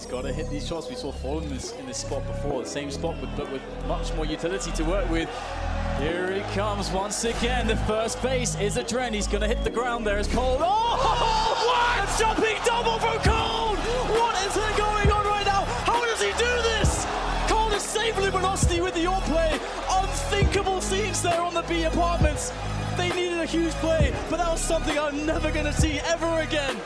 He's got to hit these shots. We saw Fallen in this, in this spot before, the same spot, but, but with much more utility to work with. Here he comes once again. The first base is a trend. He's going to hit the ground there It's Cole. Oh, what? A jumping double from Cole! What is going on right now? How does he do this? Cole is saving Luminosity with the all play. Unthinkable scenes there on the B apartments. They needed a huge play, but that was something I'm never going to see ever again.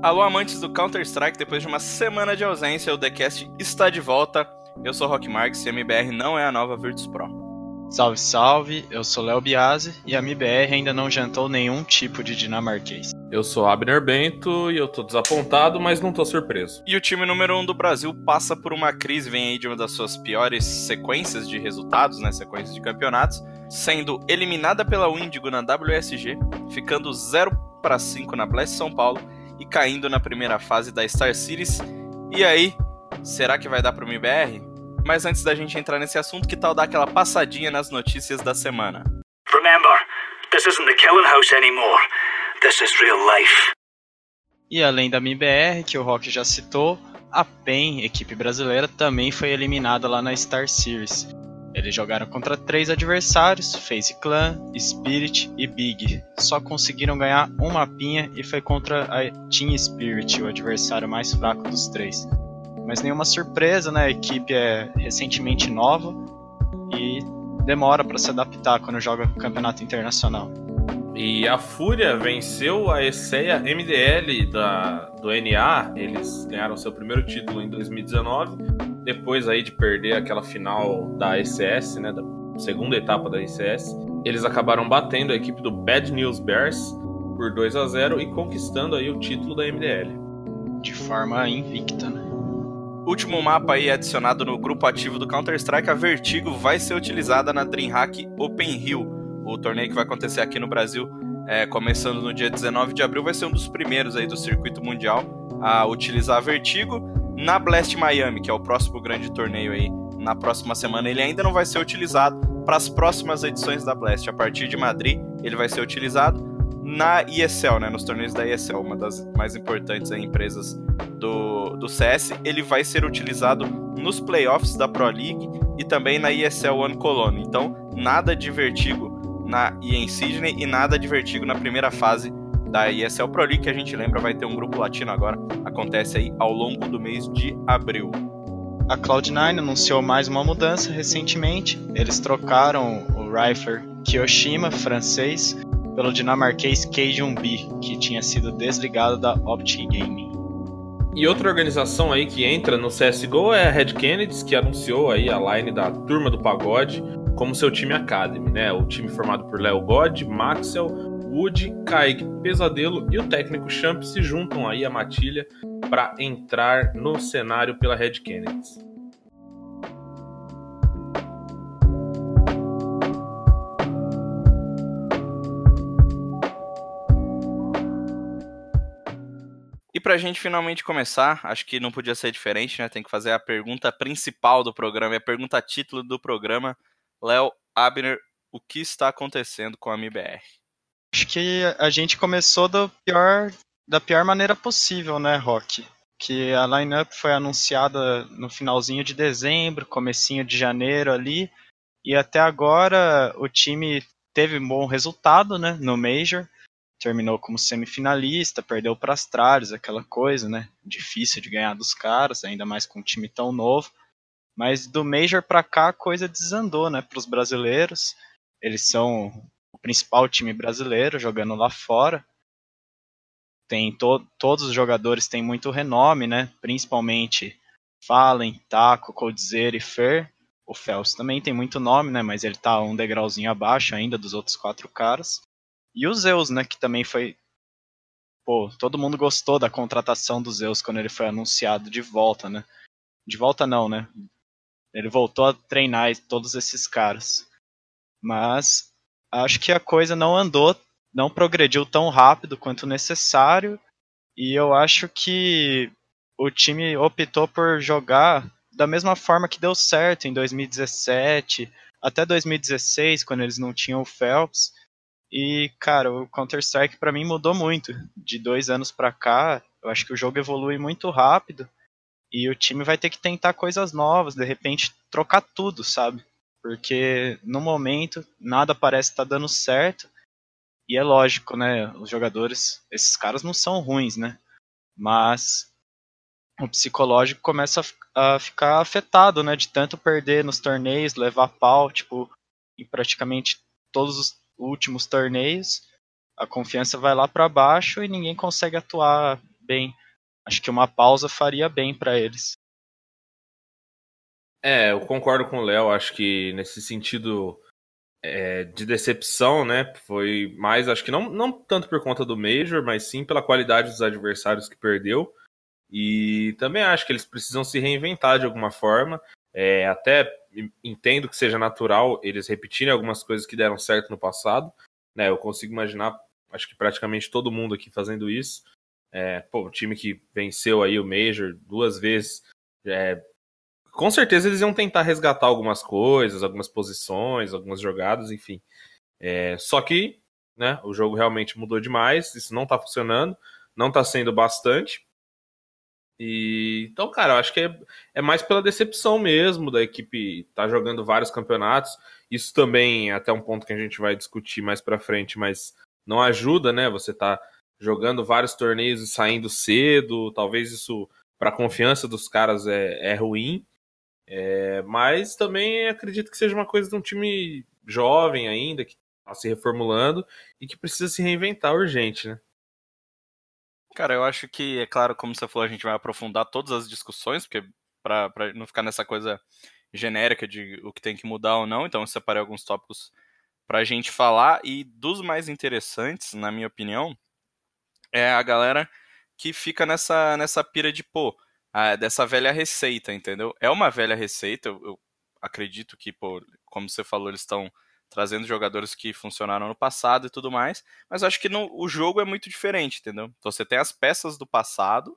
Alô, amantes do Counter-Strike, depois de uma semana de ausência, o TheCast está de volta. Eu sou Rock Marks e a MBR não é a nova Virtus Pro. Salve, salve, eu sou Léo Biasi e a MBR ainda não jantou nenhum tipo de dinamarquês. Eu sou Abner Bento e eu tô desapontado, mas não tô surpreso. E o time número 1 um do Brasil passa por uma crise, vem aí de uma das suas piores sequências de resultados, né, sequências de campeonatos, sendo eliminada pela Windigo na WSG, ficando 0 para 5 na Blast São Paulo e caindo na primeira fase da Star Series. E aí, será que vai dar pro MBR? Mas antes da gente entrar nesse assunto, que tal dar aquela passadinha nas notícias da semana? Remember, this isn't the killing house anymore. This is real life. E além da MBR, que o Rock já citou, a PEN, equipe brasileira, também foi eliminada lá na Star Series. Eles jogaram contra três adversários, FaZe Clan, Spirit e Big. Só conseguiram ganhar um mapinha e foi contra a Team Spirit, o adversário mais fraco dos três. Mas nenhuma surpresa, né? A equipe é recentemente nova e demora para se adaptar quando joga campeonato internacional. E a Fúria venceu a Esseia MDL da, do NA. Eles ganharam seu primeiro título em 2019, depois aí de perder aquela final da ECS, né, da segunda etapa da ECS. Eles acabaram batendo a equipe do Bad News Bears por 2 a 0 e conquistando aí o título da MDL. De forma invicta, né? Último mapa aí adicionado no grupo ativo do Counter-Strike, a Vertigo vai ser utilizada na DreamHack Open Hill o torneio que vai acontecer aqui no Brasil, é, começando no dia 19 de abril, vai ser um dos primeiros aí do circuito mundial a utilizar a Vertigo. Na Blast Miami, que é o próximo grande torneio aí, na próxima semana, ele ainda não vai ser utilizado para as próximas edições da Blast. A partir de Madrid, ele vai ser utilizado na ESL, né, nos torneios da ESL, uma das mais importantes aí, empresas do, do CS. Ele vai ser utilizado nos playoffs da Pro League e também na ESL One Cologne. Então, nada de Vertigo na, e em Sydney e nada de Vertigo na primeira fase da ESL Pro League, que a gente lembra vai ter um grupo latino agora, acontece aí ao longo do mês de abril. A Cloud9 anunciou mais uma mudança recentemente. Eles trocaram o rifler Kiyoshima, francês, pelo dinamarquês K1B, que tinha sido desligado da Optic Gaming. E outra organização aí que entra no CSGO é a Red Kennedy, que anunciou aí a line da Turma do Pagode, como seu time Academy, né? O time formado por Léo God, Maxwell, Wood, Kaig, Pesadelo e o técnico Champ se juntam aí à matilha para entrar no cenário pela Red Kennedy. E para a gente finalmente começar, acho que não podia ser diferente, né? Tem que fazer a pergunta principal do programa, a pergunta título do programa. Léo Abner, o que está acontecendo com a MBR? Acho que a gente começou pior, da pior maneira possível, né, Rock? Que a lineup foi anunciada no finalzinho de dezembro, comecinho de janeiro ali, e até agora o time teve um bom resultado, né, no Major. Terminou como semifinalista, perdeu para Astralis, aquela coisa, né? Difícil de ganhar dos caras, ainda mais com um time tão novo. Mas do Major para cá a coisa desandou, né, para os brasileiros. Eles são o principal time brasileiro jogando lá fora. Tem to todos os jogadores têm muito renome, né? Principalmente Fallen, Taco, Coldzera e Fer. O Fels também tem muito nome, né? Mas ele tá um degrauzinho abaixo ainda dos outros quatro caras. E o Zeus, né? Que também foi. Pô, todo mundo gostou da contratação do Zeus quando ele foi anunciado de volta, né? De volta não, né? Ele voltou a treinar todos esses caras. Mas acho que a coisa não andou, não progrediu tão rápido quanto necessário. E eu acho que o time optou por jogar da mesma forma que deu certo em 2017, até 2016, quando eles não tinham o Phelps, E, cara, o Counter-Strike para mim mudou muito. De dois anos para cá, eu acho que o jogo evolui muito rápido. E o time vai ter que tentar coisas novas, de repente trocar tudo, sabe? Porque no momento nada parece estar tá dando certo. E é lógico, né? Os jogadores, esses caras não são ruins, né? Mas o psicológico começa a, a ficar afetado, né? De tanto perder nos torneios, levar pau, tipo, em praticamente todos os últimos torneios, a confiança vai lá para baixo e ninguém consegue atuar bem. Acho que uma pausa faria bem para eles. É, eu concordo com o Léo. Acho que nesse sentido é, de decepção, né? Foi mais, acho que não, não tanto por conta do Major, mas sim pela qualidade dos adversários que perdeu. E também acho que eles precisam se reinventar de alguma forma. É, até entendo que seja natural eles repetirem algumas coisas que deram certo no passado. Né? Eu consigo imaginar, acho que praticamente todo mundo aqui fazendo isso. É, pô, o time que venceu aí o Major duas vezes. É, com certeza eles iam tentar resgatar algumas coisas, algumas posições, algumas jogadas, enfim. É, só que né, o jogo realmente mudou demais, isso não tá funcionando, não tá sendo bastante. E então, cara, eu acho que é, é mais pela decepção mesmo da equipe estar tá jogando vários campeonatos. Isso também é até um ponto que a gente vai discutir mais para frente, mas não ajuda, né? Você tá jogando vários torneios e saindo cedo, talvez isso para a confiança dos caras é, é ruim. É, mas também acredito que seja uma coisa de um time jovem ainda, que está se reformulando e que precisa se reinventar urgente, né? Cara, eu acho que, é claro, como você falou, a gente vai aprofundar todas as discussões, porque para não ficar nessa coisa genérica de o que tem que mudar ou não, então eu separei alguns tópicos para a gente falar. E dos mais interessantes, na minha opinião, é a galera que fica nessa, nessa pira de, pô, a, dessa velha receita, entendeu? É uma velha receita, eu, eu acredito que, pô, como você falou, eles estão trazendo jogadores que funcionaram no passado e tudo mais, mas acho que no, o jogo é muito diferente, entendeu? Então você tem as peças do passado,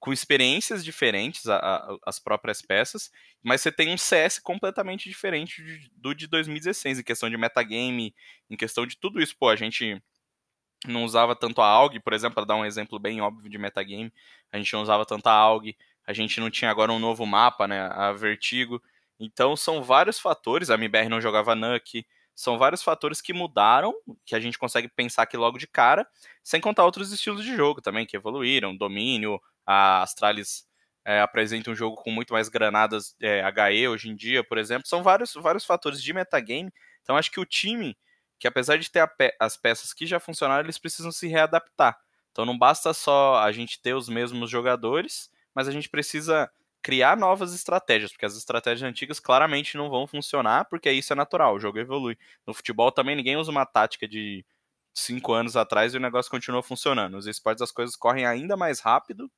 com experiências diferentes, a, a, as próprias peças, mas você tem um CS completamente diferente de, do de 2016, em questão de metagame, em questão de tudo isso. Pô, a gente não usava tanto a AUG, por exemplo, para dar um exemplo bem óbvio de metagame, a gente não usava tanto a AUG, a gente não tinha agora um novo mapa, né, a Vertigo, então são vários fatores, a MBR não jogava Nuke, são vários fatores que mudaram, que a gente consegue pensar aqui logo de cara, sem contar outros estilos de jogo também, que evoluíram, domínio, a Astralis é, apresenta um jogo com muito mais granadas é, HE hoje em dia, por exemplo, são vários, vários fatores de metagame, então acho que o time, que apesar de ter pe as peças que já funcionaram, eles precisam se readaptar, então não basta só a gente ter os mesmos jogadores, mas a gente precisa criar novas estratégias, porque as estratégias antigas claramente não vão funcionar, porque isso é natural, o jogo evolui. No futebol também ninguém usa uma tática de cinco anos atrás e o negócio continua funcionando. Nos esportes as coisas correm ainda mais rápido,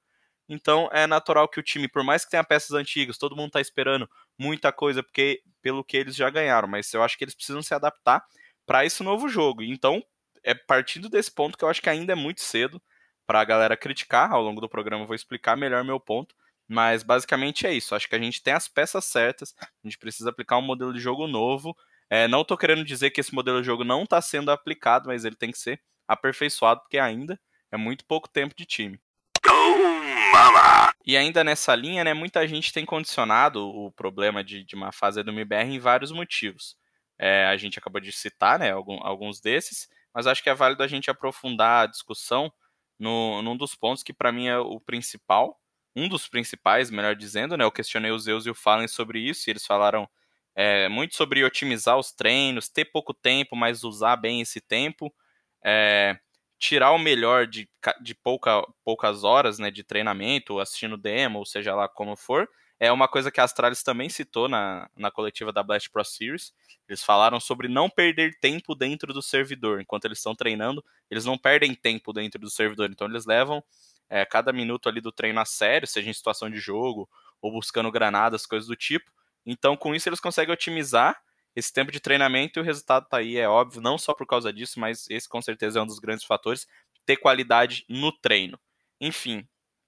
então é natural que o time, por mais que tenha peças antigas, todo mundo está esperando muita coisa porque pelo que eles já ganharam, mas eu acho que eles precisam se adaptar para esse novo jogo. Então é partindo desse ponto que eu acho que ainda é muito cedo para a galera criticar. Ao longo do programa eu vou explicar melhor meu ponto, mas basicamente é isso. Acho que a gente tem as peças certas, a gente precisa aplicar um modelo de jogo novo. É, não estou querendo dizer que esse modelo de jogo não está sendo aplicado, mas ele tem que ser aperfeiçoado, porque ainda é muito pouco tempo de time. E ainda nessa linha, né, muita gente tem condicionado o problema de, de uma fase do MBR em vários motivos. É, a gente acabou de citar né, alguns desses, mas acho que é válido a gente aprofundar a discussão no, num dos pontos que para mim é o principal, um dos principais, melhor dizendo, né? Eu questionei os Zeus e o Fallen sobre isso, e eles falaram é, muito sobre otimizar os treinos, ter pouco tempo, mas usar bem esse tempo, é, tirar o melhor de, de pouca, poucas horas né, de treinamento, assistindo demo, ou seja lá como for. É uma coisa que a Astralis também citou na, na coletiva da Blast Pro Series. Eles falaram sobre não perder tempo dentro do servidor. Enquanto eles estão treinando, eles não perdem tempo dentro do servidor. Então eles levam é, cada minuto ali do treino a sério, seja em situação de jogo ou buscando granadas, coisas do tipo. Então, com isso, eles conseguem otimizar esse tempo de treinamento e o resultado tá aí, é óbvio, não só por causa disso, mas esse com certeza é um dos grandes fatores, ter qualidade no treino. Enfim,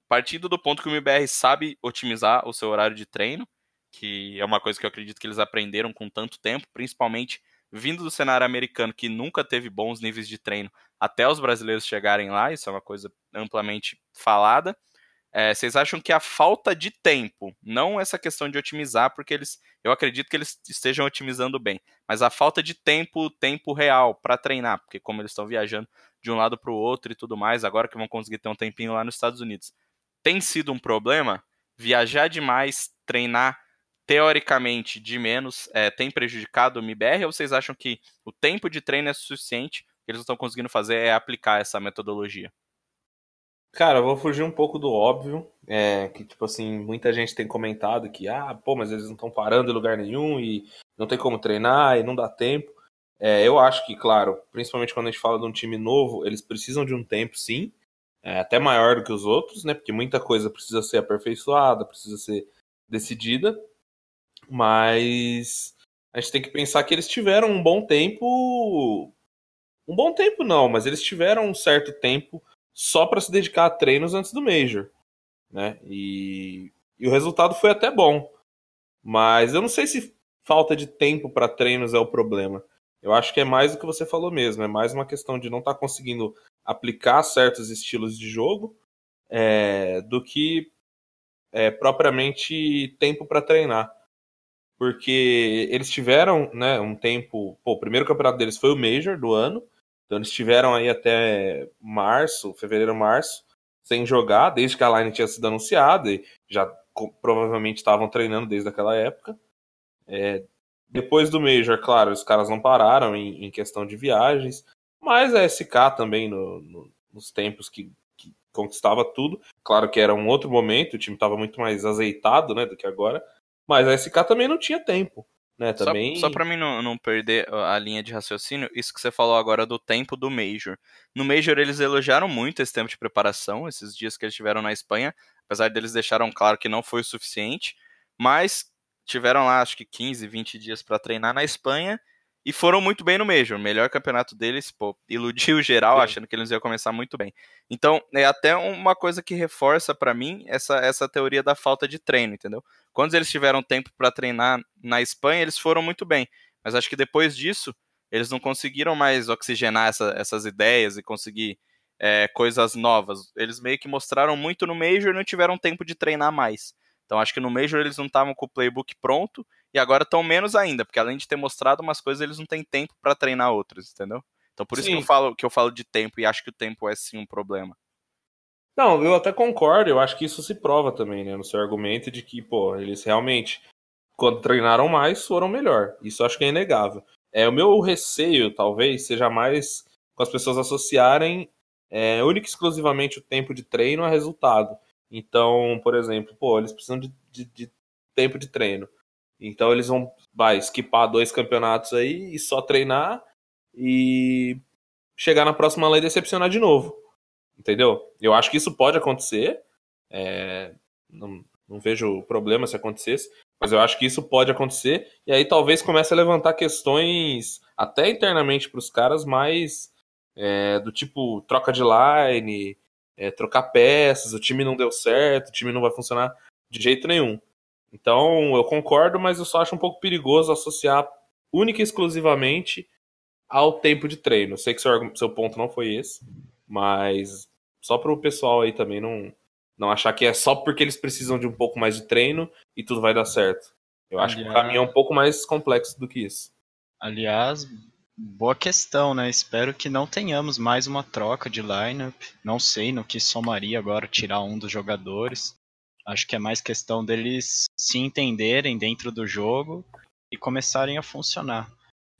partindo do ponto que o MBR sabe otimizar o seu horário de treino, que é uma coisa que eu acredito que eles aprenderam com tanto tempo, principalmente vindo do cenário americano, que nunca teve bons níveis de treino, até os brasileiros chegarem lá, isso é uma coisa amplamente falada. É, vocês acham que a falta de tempo, não essa questão de otimizar, porque eles, eu acredito que eles estejam otimizando bem, mas a falta de tempo, tempo real para treinar, porque como eles estão viajando de um lado para o outro e tudo mais, agora que vão conseguir ter um tempinho lá nos Estados Unidos, tem sido um problema? Viajar demais, treinar teoricamente de menos, é, tem prejudicado o MBR ou vocês acham que o tempo de treino é suficiente? O que eles estão conseguindo fazer é aplicar essa metodologia? Cara, eu vou fugir um pouco do óbvio, é, que tipo assim, muita gente tem comentado que, ah, pô, mas eles não estão parando em lugar nenhum e não tem como treinar e não dá tempo. É, eu acho que, claro, principalmente quando a gente fala de um time novo, eles precisam de um tempo, sim, é, até maior do que os outros, né? Porque muita coisa precisa ser aperfeiçoada, precisa ser decidida, mas a gente tem que pensar que eles tiveram um bom tempo. Um bom tempo não, mas eles tiveram um certo tempo só para se dedicar a treinos antes do Major, né? E, e o resultado foi até bom. Mas eu não sei se falta de tempo para treinos é o problema. Eu acho que é mais do que você falou mesmo, é mais uma questão de não estar tá conseguindo aplicar certos estilos de jogo é, do que é, propriamente tempo para treinar. Porque eles tiveram né, um tempo. Pô, o primeiro campeonato deles foi o Major do ano, então eles tiveram aí até março, fevereiro, março, sem jogar, desde que a line tinha sido anunciada e já provavelmente estavam treinando desde aquela época. É, depois do Major, claro, os caras não pararam em, em questão de viagens, mas a SK também, no, no, nos tempos que, que, conquistava tudo, claro que era um outro momento, o time estava muito mais azeitado né, do que agora, mas a SK também não tinha tempo. Né, também... Só, só para mim não, não, perder a linha de raciocínio, isso que você falou agora do tempo do Major. No Major eles elogiaram muito esse tempo de preparação, esses dias que eles tiveram na Espanha, apesar deles deixaram claro que não foi o suficiente, mas tiveram lá acho que 15, 20 dias para treinar na Espanha e foram muito bem no Major. Melhor campeonato deles, pô, iludiu geral, Sim. achando que eles iam começar muito bem. Então, é até uma coisa que reforça para mim essa, essa teoria da falta de treino, entendeu? Quando eles tiveram tempo para treinar na Espanha, eles foram muito bem. Mas acho que depois disso, eles não conseguiram mais oxigenar essa, essas ideias e conseguir é, coisas novas. Eles meio que mostraram muito no Major e não tiveram tempo de treinar mais. Então acho que no Major eles não estavam com o playbook pronto e agora estão menos ainda, porque além de ter mostrado umas coisas, eles não têm tempo para treinar outras, entendeu? Então por isso que eu falo que eu falo de tempo e acho que o tempo é sim um problema. Não, eu até concordo, eu acho que isso se prova também, né, no seu argumento de que, pô, eles realmente, quando treinaram mais, foram melhor. Isso acho que é inegável. É, o meu receio, talvez, seja mais com as pessoas associarem é, única e exclusivamente o tempo de treino a resultado. Então, por exemplo, pô, eles precisam de, de, de tempo de treino. Então eles vão vai, esquipar dois campeonatos aí e só treinar e chegar na próxima lei e decepcionar de novo. Entendeu? Eu acho que isso pode acontecer. É, não, não vejo problema se acontecesse, mas eu acho que isso pode acontecer. E aí talvez comece a levantar questões até internamente para os caras mais é, do tipo troca de line, é, trocar peças, o time não deu certo, o time não vai funcionar de jeito nenhum. Então eu concordo, mas eu só acho um pouco perigoso associar única e exclusivamente ao tempo de treino. Sei que seu, seu ponto não foi esse, mas só para o pessoal aí também não, não achar que é só porque eles precisam de um pouco mais de treino e tudo vai dar certo. Eu acho Aliás... que o caminho é um pouco mais complexo do que isso. Aliás, boa questão, né? Espero que não tenhamos mais uma troca de lineup. Não sei no que somaria agora tirar um dos jogadores. Acho que é mais questão deles se entenderem dentro do jogo e começarem a funcionar.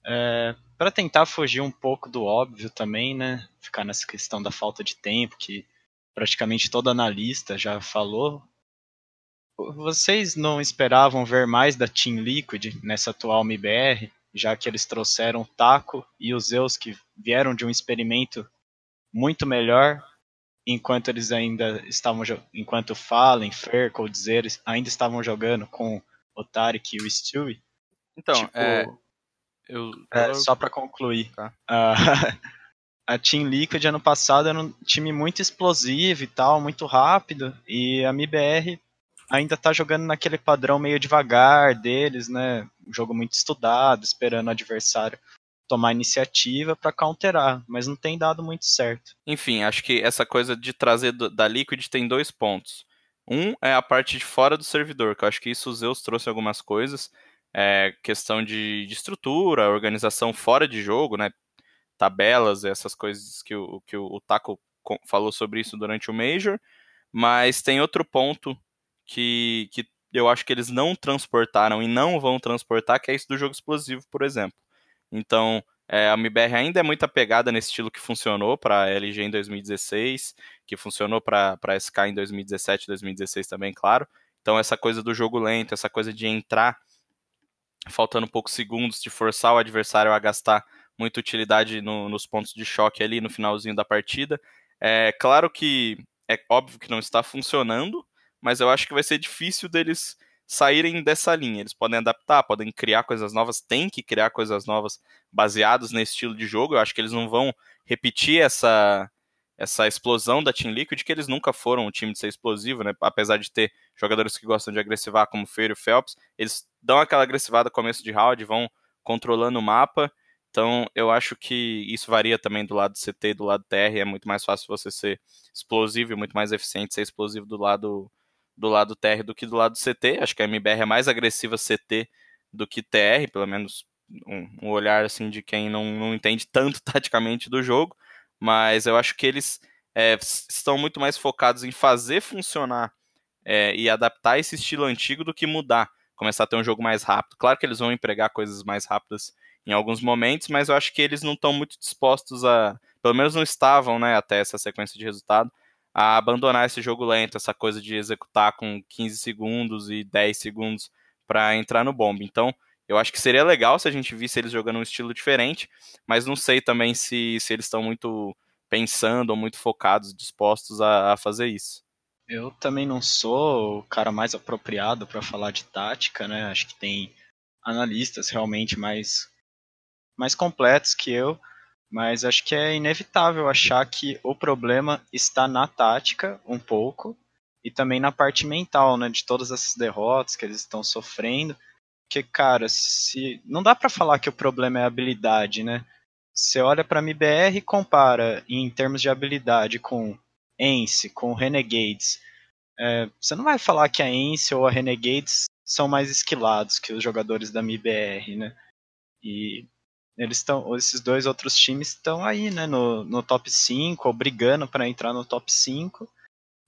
É, para tentar fugir um pouco do óbvio também, né? Ficar nessa questão da falta de tempo, que praticamente todo analista já falou. Vocês não esperavam ver mais da Team Liquid nessa atual MBR, já que eles trouxeram o Taco e os Zeus que vieram de um experimento muito melhor, enquanto eles ainda estavam enquanto Fallen, Fer, Coldzera ainda estavam jogando com o Tarek e o Stewie. Então, tipo, é, eu, é, só para concluir. Tá. Uh, a Team Liquid ano passado era um time muito explosivo e tal, muito rápido, e a MBR ainda tá jogando naquele padrão meio devagar deles, né? Um jogo muito estudado, esperando o adversário tomar iniciativa para counterar, mas não tem dado muito certo. Enfim, acho que essa coisa de trazer do, da Liquid tem dois pontos. Um é a parte de fora do servidor, que eu acho que isso o Zeus trouxe algumas coisas, é, questão de, de estrutura, organização fora de jogo, né? Tabelas, essas coisas que o, que o, o Taco falou sobre isso durante o Major. Mas tem outro ponto que, que eu acho que eles não transportaram e não vão transportar, que é isso do jogo explosivo, por exemplo. Então, é, a MBR ainda é muito apegada nesse estilo que funcionou para a LG em 2016, que funcionou para a SK em 2017, 2016 também, claro. Então, essa coisa do jogo lento, essa coisa de entrar faltando poucos segundos, de forçar o adversário a gastar muita utilidade no, nos pontos de choque ali no finalzinho da partida. É claro que é óbvio que não está funcionando, mas eu acho que vai ser difícil deles saírem dessa linha. Eles podem adaptar, podem criar coisas novas, tem que criar coisas novas baseadas nesse estilo de jogo. Eu acho que eles não vão repetir essa essa explosão da Team Liquid, que eles nunca foram um time de ser explosivo, né? Apesar de ter jogadores que gostam de agressivar, como Feiro e Phelps, eles dão aquela agressivada no começo de round, vão controlando o mapa. Então, eu acho que isso varia também do lado CT e do lado TR. É muito mais fácil você ser explosivo e muito mais eficiente ser explosivo do lado do lado TR do que do lado CT. Acho que a MBR é mais agressiva CT do que TR, pelo menos um, um olhar assim de quem não, não entende tanto taticamente do jogo. Mas eu acho que eles é, estão muito mais focados em fazer funcionar é, e adaptar esse estilo antigo do que mudar, começar a ter um jogo mais rápido. Claro que eles vão empregar coisas mais rápidas em alguns momentos, mas eu acho que eles não estão muito dispostos a, pelo menos não estavam, né, até essa sequência de resultado, a abandonar esse jogo lento, essa coisa de executar com 15 segundos e 10 segundos para entrar no bomb. Então, eu acho que seria legal se a gente visse eles jogando um estilo diferente, mas não sei também se, se eles estão muito pensando ou muito focados, dispostos a, a fazer isso. Eu também não sou o cara mais apropriado para falar de tática, né? Acho que tem analistas realmente mais, mais completos que eu. Mas acho que é inevitável achar que o problema está na tática, um pouco, e também na parte mental, né, de todas essas derrotas que eles estão sofrendo. Porque, cara, se não dá para falar que o problema é habilidade, né? Você olha para a MBR e compara em termos de habilidade com Ence, com Renegades. É, você não vai falar que a Ence ou a Renegades são mais esquilados que os jogadores da MBR, né? E eles estão, esses dois outros times estão aí, né, no, no top 5, ou brigando para entrar no top 5,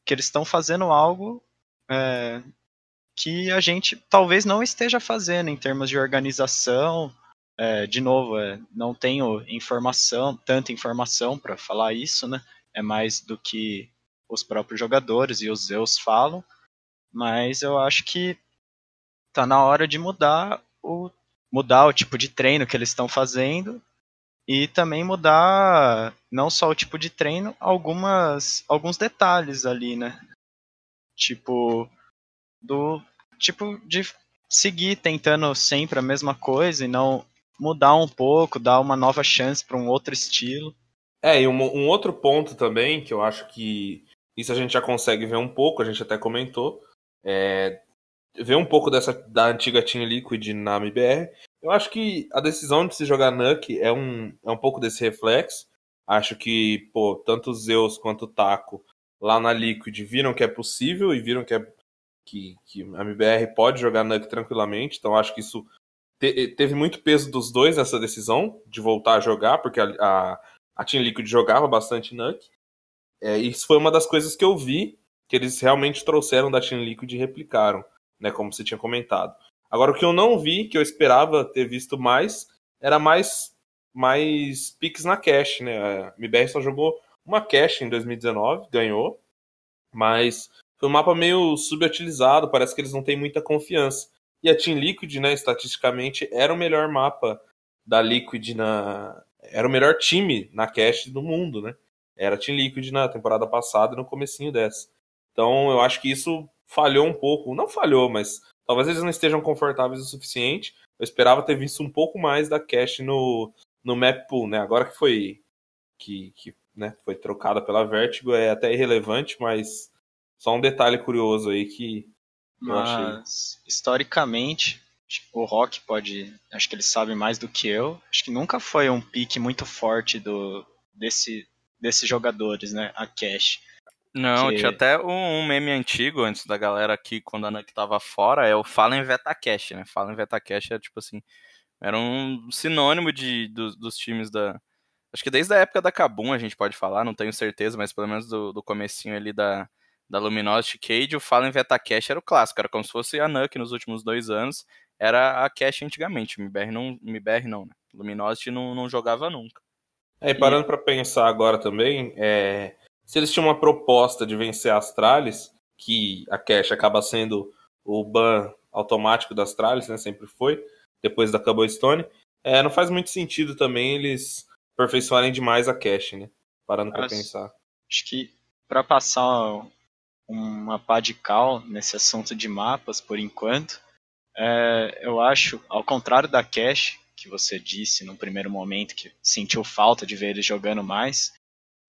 que eles estão fazendo algo é, que a gente talvez não esteja fazendo em termos de organização. É, de novo, é, não tenho informação, tanta informação para falar isso, né? É mais do que os próprios jogadores e os Zeus falam, mas eu acho que tá na hora de mudar o mudar o tipo de treino que eles estão fazendo e também mudar não só o tipo de treino, algumas alguns detalhes ali, né? Tipo do tipo de seguir tentando sempre a mesma coisa e não mudar um pouco, dar uma nova chance para um outro estilo. É, e um, um, outro ponto também que eu acho que isso a gente já consegue ver um pouco, a gente até comentou, é ver um pouco dessa da antiga Team Liquid na MBR. Eu acho que a decisão de se jogar Nuke é um, é um pouco desse reflexo. Acho que, pô, tanto Zeus quanto o Taco lá na Liquid viram que é possível e viram que, é, que, que a MBR pode jogar Nuke tranquilamente. Então acho que isso te, teve muito peso dos dois nessa decisão de voltar a jogar, porque a, a, a Team Liquid jogava bastante Nuke. É, isso foi uma das coisas que eu vi que eles realmente trouxeram da Team Liquid e replicaram né, como você tinha comentado. Agora, o que eu não vi, que eu esperava ter visto mais, era mais, mais picks na cash, né? A MBR só jogou uma cash em 2019, ganhou, mas foi um mapa meio subutilizado, parece que eles não têm muita confiança. E a Team Liquid, né, estatisticamente, era o melhor mapa da Liquid na. Era o melhor time na cash do mundo, né? Era a Team Liquid na temporada passada e no comecinho dessa. Então eu acho que isso falhou um pouco. Não falhou, mas talvez eles não estejam confortáveis o suficiente. Eu esperava ter visto um pouco mais da Cash no, no map pool, né? Agora que foi que, que né, foi trocada pela Vertigo é até irrelevante, mas só um detalhe curioso aí que mas, historicamente, o Rock pode, acho que ele sabe mais do que eu. Acho que nunca foi um pique muito forte do desse desses jogadores, né? A Cash. Não, que... tinha até um, meme antigo antes da galera aqui, quando a Nuke tava fora, é o Fallen Vetacash, né? Fallen Vetacash é tipo assim, era um sinônimo de, do, dos times da. Acho que desde a época da Kabum a gente pode falar, não tenho certeza, mas pelo menos do, do comecinho ali da, da Luminosity Cage, o Fallen Vetacash era o clássico, era como se fosse a Nuke nos últimos dois anos, era a Cash antigamente, o MBR não, MBR não né? Luminosity não, não jogava nunca. É, e parando e... para pensar agora também, é, se eles tinham uma proposta de vencer a Astralis, que a Cash acaba sendo o ban automático das Astralis, né, sempre foi, depois da Cobblestone, é, não faz muito sentido também eles aperfeiçoarem demais a Cash, né, parando para pensar. Acho que para passar uma pá de cal nesse assunto de mapas, por enquanto, é, eu acho, ao contrário da Cash, que você disse no primeiro momento que sentiu falta de ver ele jogando mais,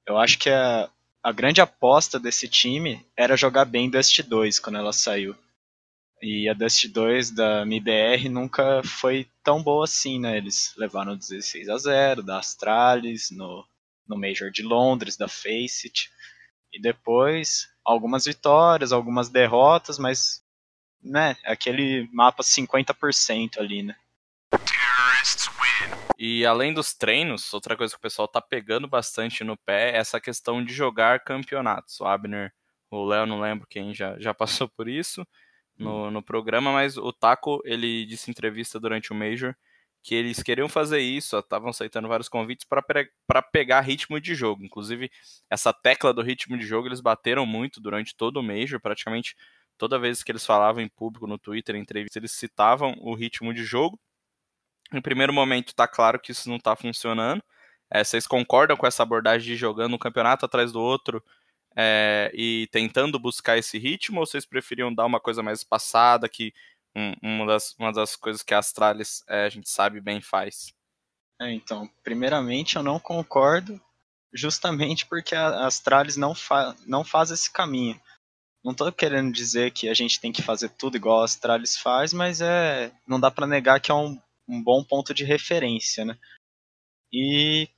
eu acho que a, a grande aposta desse time era jogar bem Dust 2 quando ela saiu. E a Dust 2 da MIBR nunca foi tão boa assim, né? Eles levaram 16 a 0 da Astralis, no, no Major de Londres, da Faceit. E depois algumas vitórias, algumas derrotas, mas né, aquele mapa 50% ali, né? E além dos treinos, outra coisa que o pessoal tá pegando bastante no pé é essa questão de jogar campeonatos. O Abner, o Léo, não lembro quem já, já passou por isso no, hum. no programa, mas o Taco, ele disse em entrevista durante o Major que eles queriam fazer isso, estavam aceitando vários convites para pegar ritmo de jogo. Inclusive, essa tecla do ritmo de jogo eles bateram muito durante todo o Major, praticamente toda vez que eles falavam em público, no Twitter, em entrevista, eles citavam o ritmo de jogo. Em primeiro momento, está claro que isso não está funcionando. É, vocês concordam com essa abordagem de jogando um campeonato atrás do outro é, e tentando buscar esse ritmo, ou vocês preferiam dar uma coisa mais espaçada, que um, uma, das, uma das coisas que a Astralis é, a gente sabe bem faz? É, então, primeiramente eu não concordo, justamente porque a Astralis não, fa não faz esse caminho. Não estou querendo dizer que a gente tem que fazer tudo igual a Astralis faz, mas é não dá para negar que é um um bom ponto de referência, né? E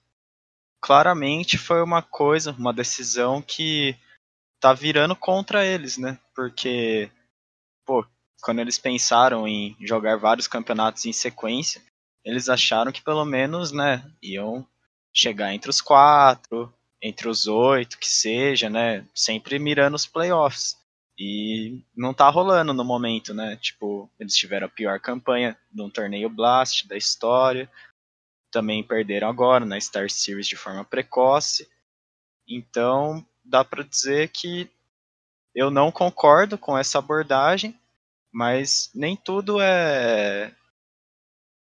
claramente foi uma coisa, uma decisão que tá virando contra eles, né? Porque, pô, quando eles pensaram em jogar vários campeonatos em sequência, eles acharam que pelo menos, né, iam chegar entre os quatro, entre os oito, que seja, né? Sempre mirando os playoffs. E não tá rolando no momento, né? Tipo, eles tiveram a pior campanha de um torneio Blast da história. Também perderam agora na Star Series de forma precoce. Então, dá para dizer que eu não concordo com essa abordagem, mas nem tudo é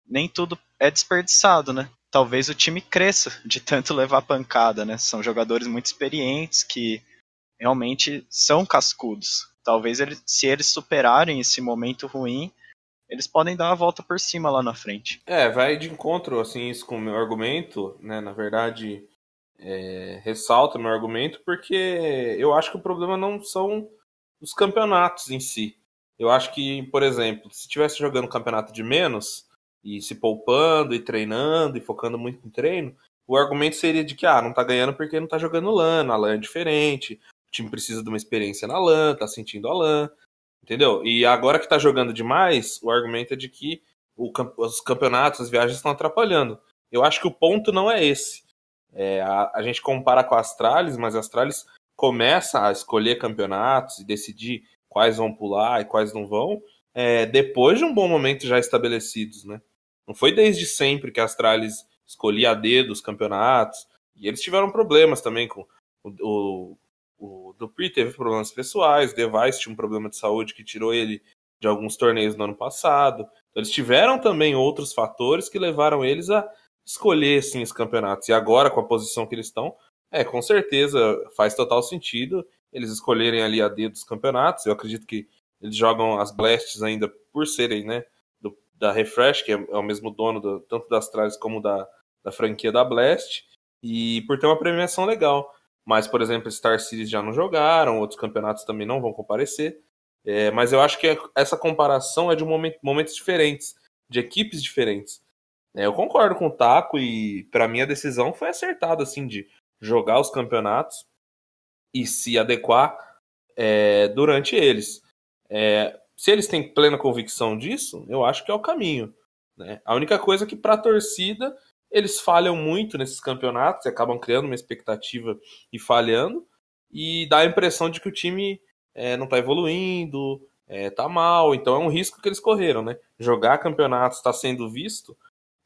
nem tudo é desperdiçado, né? Talvez o time cresça de tanto levar pancada, né? São jogadores muito experientes que realmente são cascudos. Talvez eles, se eles superarem esse momento ruim, eles podem dar a volta por cima lá na frente. É, vai de encontro assim isso com o meu argumento, né? Na verdade, é, ressalta meu argumento porque eu acho que o problema não são os campeonatos em si. Eu acho que, por exemplo, se estivesse jogando campeonato de menos e se poupando e treinando e focando muito no treino, o argumento seria de que ah, não tá ganhando porque não tá jogando LAN, a LAN é diferente, o time precisa de uma experiência na LAN, tá sentindo a LAN, entendeu? E agora que tá jogando demais, o argumento é de que o, os campeonatos, as viagens estão atrapalhando. Eu acho que o ponto não é esse. É, a, a, gente compara com a Astralis, mas a Astralis começa a escolher campeonatos e decidir quais vão pular e quais não vão, é, depois de um bom momento já estabelecidos, né? Não foi desde sempre que a Astralis escolhia a dedo os campeonatos, e eles tiveram problemas também com o, o o Dupree teve problemas pessoais, o Device tinha um problema de saúde que tirou ele de alguns torneios no ano passado. Então, eles tiveram também outros fatores que levaram eles a escolher sim os campeonatos. E agora, com a posição que eles estão, é, com certeza faz total sentido eles escolherem ali a D dos campeonatos. Eu acredito que eles jogam as Blasts ainda por serem, né, do, da Refresh, que é, é, o mesmo dono do, tanto das Trales como da, da franquia da Blast, e por ter uma premiação legal. Mas, por exemplo, Star Series já não jogaram, outros campeonatos também não vão comparecer. É, mas eu acho que essa comparação é de momento, momentos diferentes, de equipes diferentes. É, eu concordo com o Taco e para mim a decisão foi acertada, assim, de jogar os campeonatos e se adequar é, durante eles. É, se eles têm plena convicção disso, eu acho que é o caminho. Né? A única coisa é que para a torcida eles falham muito nesses campeonatos, acabam criando uma expectativa e falhando, e dá a impressão de que o time é, não está evoluindo, está é, mal, então é um risco que eles correram, né? Jogar campeonatos está sendo visto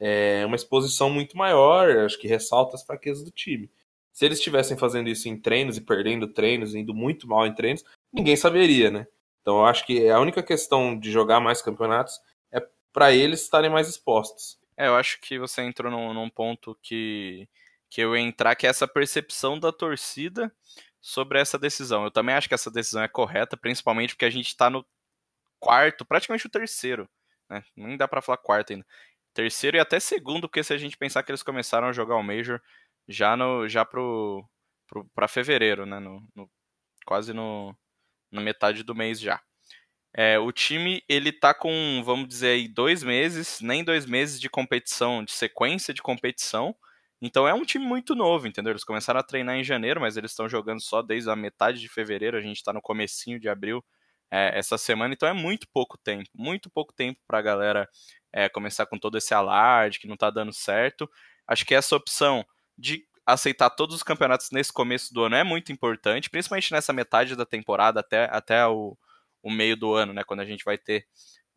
é uma exposição muito maior, acho que ressalta as fraquezas do time. Se eles estivessem fazendo isso em treinos e perdendo treinos, indo muito mal em treinos, ninguém saberia, né? Então eu acho que a única questão de jogar mais campeonatos é para eles estarem mais expostos. É, eu acho que você entrou num, num ponto que, que eu ia entrar, que é essa percepção da torcida sobre essa decisão. Eu também acho que essa decisão é correta, principalmente porque a gente está no quarto, praticamente o terceiro, né? Nem dá para falar quarto ainda. Terceiro e até segundo, porque se a gente pensar que eles começaram a jogar o Major já no já pro, pro para fevereiro, né? No, no, quase no na metade do mês já. É, o time ele tá com, vamos dizer aí, dois meses, nem dois meses de competição, de sequência de competição. Então é um time muito novo, entendeu? Eles começaram a treinar em janeiro, mas eles estão jogando só desde a metade de fevereiro. A gente está no comecinho de abril é, essa semana, então é muito pouco tempo, muito pouco tempo para a galera é, começar com todo esse alarde que não está dando certo. Acho que essa opção de aceitar todos os campeonatos nesse começo do ano é muito importante, principalmente nessa metade da temporada até, até o, o meio do ano, né? Quando a gente vai ter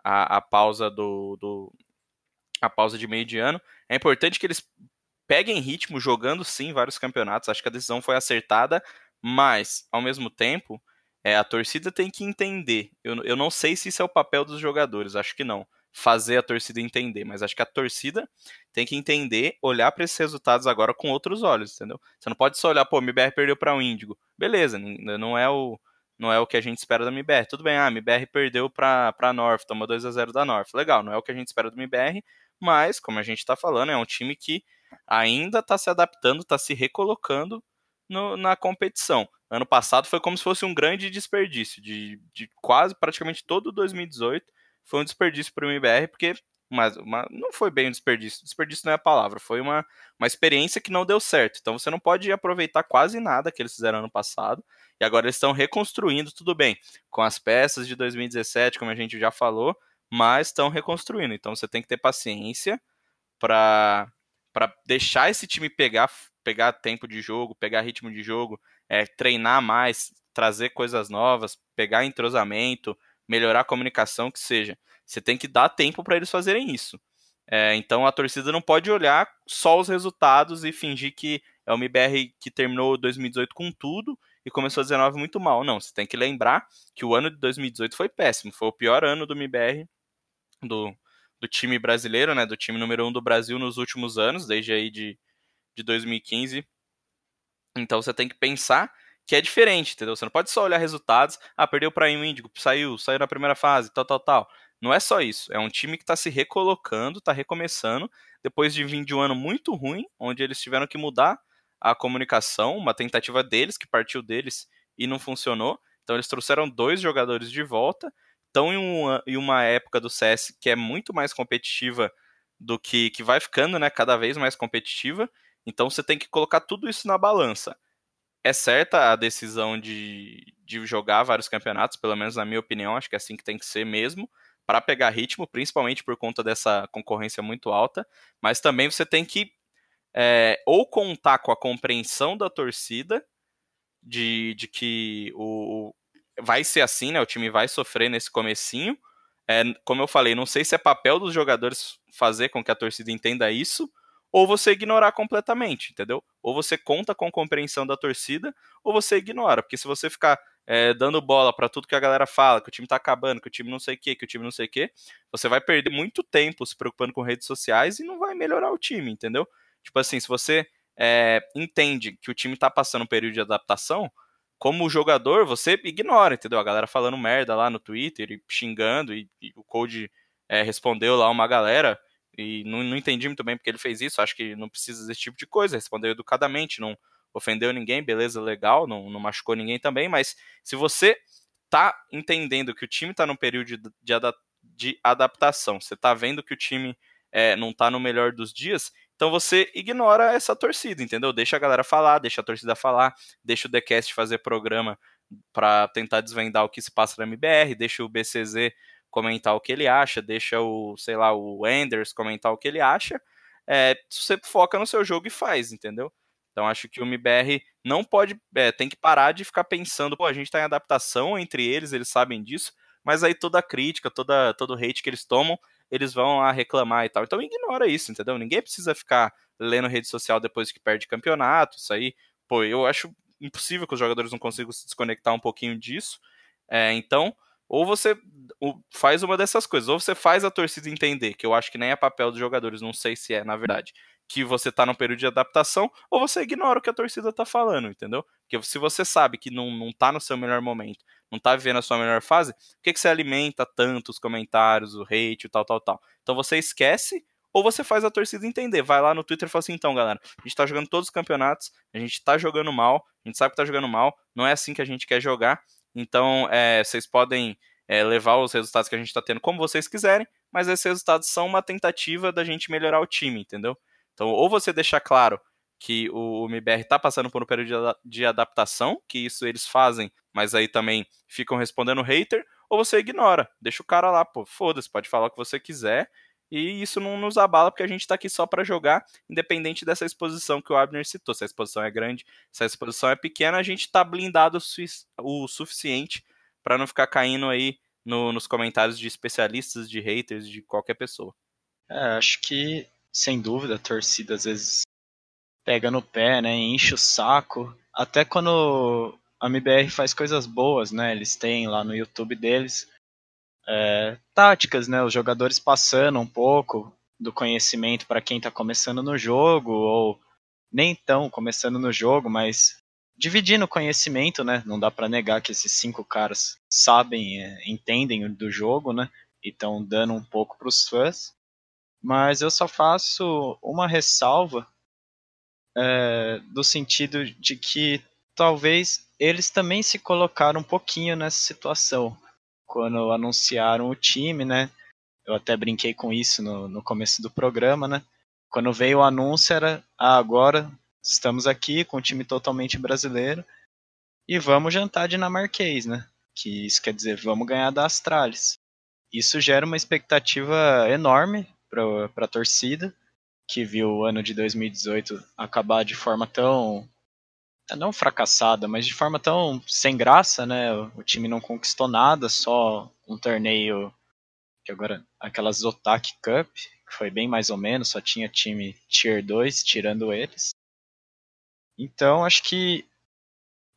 a, a pausa do, do, a pausa de meio de ano. É importante que eles peguem ritmo jogando sim vários campeonatos. Acho que a decisão foi acertada, mas ao mesmo tempo é, a torcida tem que entender. Eu, eu não sei se isso é o papel dos jogadores, acho que não fazer a torcida entender, mas acho que a torcida tem que entender, olhar para esses resultados agora com outros olhos, entendeu? Você não pode só olhar, pô, o MBR perdeu para o Índigo. Beleza, não é o não é o que a gente espera da MBR. Tudo bem, ah, a MBR perdeu para a North, tomou 2 a 0 da North. Legal, não é o que a gente espera do MBR, mas como a gente está falando, é um time que ainda está se adaptando, está se recolocando no, na competição. Ano passado foi como se fosse um grande desperdício de, de quase praticamente todo 2018 foi um desperdício para o MBR, porque mas uma, não foi bem um desperdício. Desperdício não é a palavra, foi uma, uma experiência que não deu certo. Então você não pode aproveitar quase nada que eles fizeram ano passado. E agora eles estão reconstruindo tudo bem, com as peças de 2017, como a gente já falou, mas estão reconstruindo. Então você tem que ter paciência para deixar esse time pegar pegar tempo de jogo, pegar ritmo de jogo, é, treinar mais, trazer coisas novas, pegar entrosamento, melhorar a comunicação, que seja. Você tem que dar tempo para eles fazerem isso. É, então a torcida não pode olhar só os resultados e fingir que é o MBR que terminou 2018 com tudo e começou 19 muito mal. Não, você tem que lembrar que o ano de 2018 foi péssimo, foi o pior ano do MBR, do, do time brasileiro, né, do time número um do Brasil nos últimos anos, desde aí de, de 2015. Então você tem que pensar que é diferente, entendeu? Você não pode só olhar resultados, ah, perdeu para o Índigo, saiu, saiu na primeira fase, tal, tal, tal. Não é só isso, é um time que está se recolocando, está recomeçando, depois de vir de um ano muito ruim, onde eles tiveram que mudar a comunicação, uma tentativa deles, que partiu deles e não funcionou. Então eles trouxeram dois jogadores de volta, estão em uma, em uma época do CS que é muito mais competitiva do que, que vai ficando, né, cada vez mais competitiva. Então você tem que colocar tudo isso na balança é certa a decisão de, de jogar vários campeonatos, pelo menos na minha opinião, acho que é assim que tem que ser mesmo, para pegar ritmo, principalmente por conta dessa concorrência muito alta, mas também você tem que é, ou contar com a compreensão da torcida de, de que o, vai ser assim, né? O time vai sofrer nesse comecinho. É, como eu falei, não sei se é papel dos jogadores fazer com que a torcida entenda isso, ou você ignorar completamente, entendeu? Ou você conta com compreensão da torcida, ou você ignora, porque se você ficar é, dando bola para tudo que a galera fala, que o time tá acabando, que o time não sei o que, que o time não sei o que, você vai perder muito tempo se preocupando com redes sociais e não vai melhorar o time, entendeu? Tipo assim, se você é, entende que o time tá passando um período de adaptação, como jogador, você ignora, entendeu? A galera falando merda lá no Twitter e xingando, e, e o Code é, respondeu lá uma galera e não, não entendi muito bem porque ele fez isso. Acho que não precisa desse tipo de coisa. Respondeu educadamente, não ofendeu ninguém, beleza, legal, não, não machucou ninguém também. Mas se você tá entendendo que o time tá num período de, de, de adaptação, você tá vendo que o time é, não tá no melhor dos dias, então você ignora essa torcida, entendeu? Deixa a galera falar, deixa a torcida falar, deixa o TheCast fazer programa para tentar desvendar o que se passa na MBR, deixa o BCZ comentar o que ele acha, deixa o, sei lá, o Anders comentar o que ele acha. É, você foca no seu jogo e faz, entendeu? Então acho que o MBR não pode, é, tem que parar de ficar pensando, pô, a gente tá em adaptação entre eles, eles sabem disso, mas aí toda a crítica, toda, todo o hate que eles tomam, eles vão lá reclamar e tal. Então ignora isso, entendeu? Ninguém precisa ficar lendo rede social depois que perde campeonato, isso aí, pô, eu acho impossível que os jogadores não consigam se desconectar um pouquinho disso. É, então, ou você faz uma dessas coisas, ou você faz a torcida entender, que eu acho que nem é papel dos jogadores, não sei se é, na verdade, que você tá num período de adaptação, ou você ignora o que a torcida tá falando, entendeu? Porque se você sabe que não, não tá no seu melhor momento, não tá vivendo a sua melhor fase, por que, que você alimenta tanto os comentários, o hate, o tal, tal, tal? Então você esquece ou você faz a torcida entender. Vai lá no Twitter e fala assim: então, galera, a gente tá jogando todos os campeonatos, a gente tá jogando mal, a gente sabe que tá jogando mal, não é assim que a gente quer jogar, então é, vocês podem é, levar os resultados que a gente tá tendo como vocês quiserem, mas esses resultados são uma tentativa da gente melhorar o time, entendeu? Então, ou você deixa claro que o MBR está passando por um período de adaptação, que isso eles fazem, mas aí também ficam respondendo hater, ou você ignora, deixa o cara lá, pô, foda-se, pode falar o que você quiser, e isso não nos abala porque a gente está aqui só para jogar, independente dessa exposição que o Abner citou. Se a exposição é grande, se a exposição é pequena, a gente está blindado o suficiente para não ficar caindo aí no, nos comentários de especialistas, de haters, de qualquer pessoa. É, acho que, sem dúvida, a torcida às vezes pega no pé, né, enche o saco. Até quando a MBR faz coisas boas, né, eles têm lá no YouTube deles é, táticas, né? Os jogadores passando um pouco do conhecimento para quem está começando no jogo, ou nem tão começando no jogo, mas dividindo conhecimento, né? Não dá para negar que esses cinco caras sabem, é, entendem do jogo, né? E estão dando um pouco para os fãs. Mas eu só faço uma ressalva é, do sentido de que talvez eles também se colocaram um pouquinho nessa situação quando anunciaram o time, né? Eu até brinquei com isso no, no começo do programa, né? Quando veio o anúncio era, ah, agora estamos aqui com um time totalmente brasileiro e vamos jantar dinamarquês, né? Que isso quer dizer, vamos ganhar da Astralis. Isso gera uma expectativa enorme para a torcida, que viu o ano de 2018 acabar de forma tão é, não fracassada, mas de forma tão sem graça, né? O time não conquistou nada, só um torneio que agora aquelas Zotaki Cup, que foi bem mais ou menos, só tinha time Tier 2 tirando eles. Então, acho que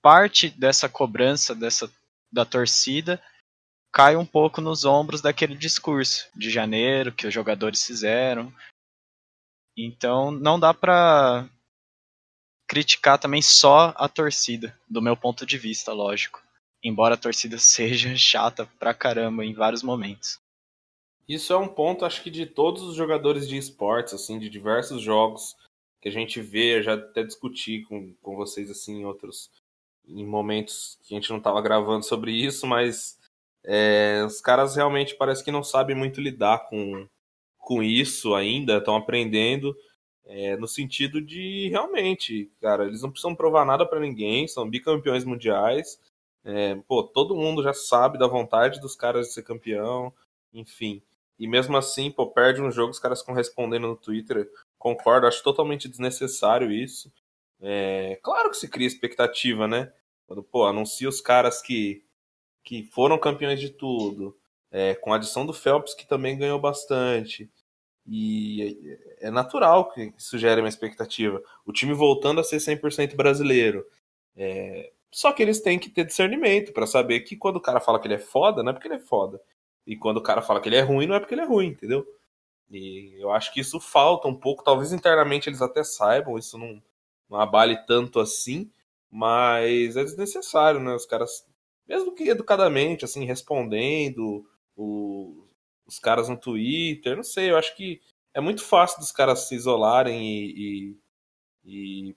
parte dessa cobrança dessa da torcida cai um pouco nos ombros daquele discurso de janeiro que os jogadores fizeram. Então, não dá para criticar também só a torcida, do meu ponto de vista, lógico. Embora a torcida seja chata pra caramba em vários momentos. Isso é um ponto, acho que de todos os jogadores de esportes, assim, de diversos jogos que a gente vê, já até discuti com, com vocês, assim, em outros em momentos que a gente não estava gravando sobre isso, mas é, os caras realmente parece que não sabem muito lidar com, com isso ainda, estão aprendendo. É, no sentido de realmente, cara, eles não precisam provar nada para ninguém, são bicampeões mundiais. É, pô, todo mundo já sabe da vontade dos caras de ser campeão, enfim. E mesmo assim, pô, perde um jogo, os caras ficam respondendo no Twitter. Concordo, acho totalmente desnecessário isso. É, claro que se cria expectativa, né? Quando, pô, anuncia os caras que, que foram campeões de tudo. É, com a adição do Phelps, que também ganhou bastante. E é natural que isso gere uma expectativa. O time voltando a ser 100% brasileiro. É... Só que eles têm que ter discernimento para saber que quando o cara fala que ele é foda, não é porque ele é foda. E quando o cara fala que ele é ruim, não é porque ele é ruim, entendeu? E eu acho que isso falta um pouco. Talvez internamente eles até saibam, isso não, não abale tanto assim. Mas é desnecessário, né? Os caras, mesmo que educadamente, assim, respondendo, o, os caras no Twitter, não sei, eu acho que é muito fácil dos caras se isolarem e, e, e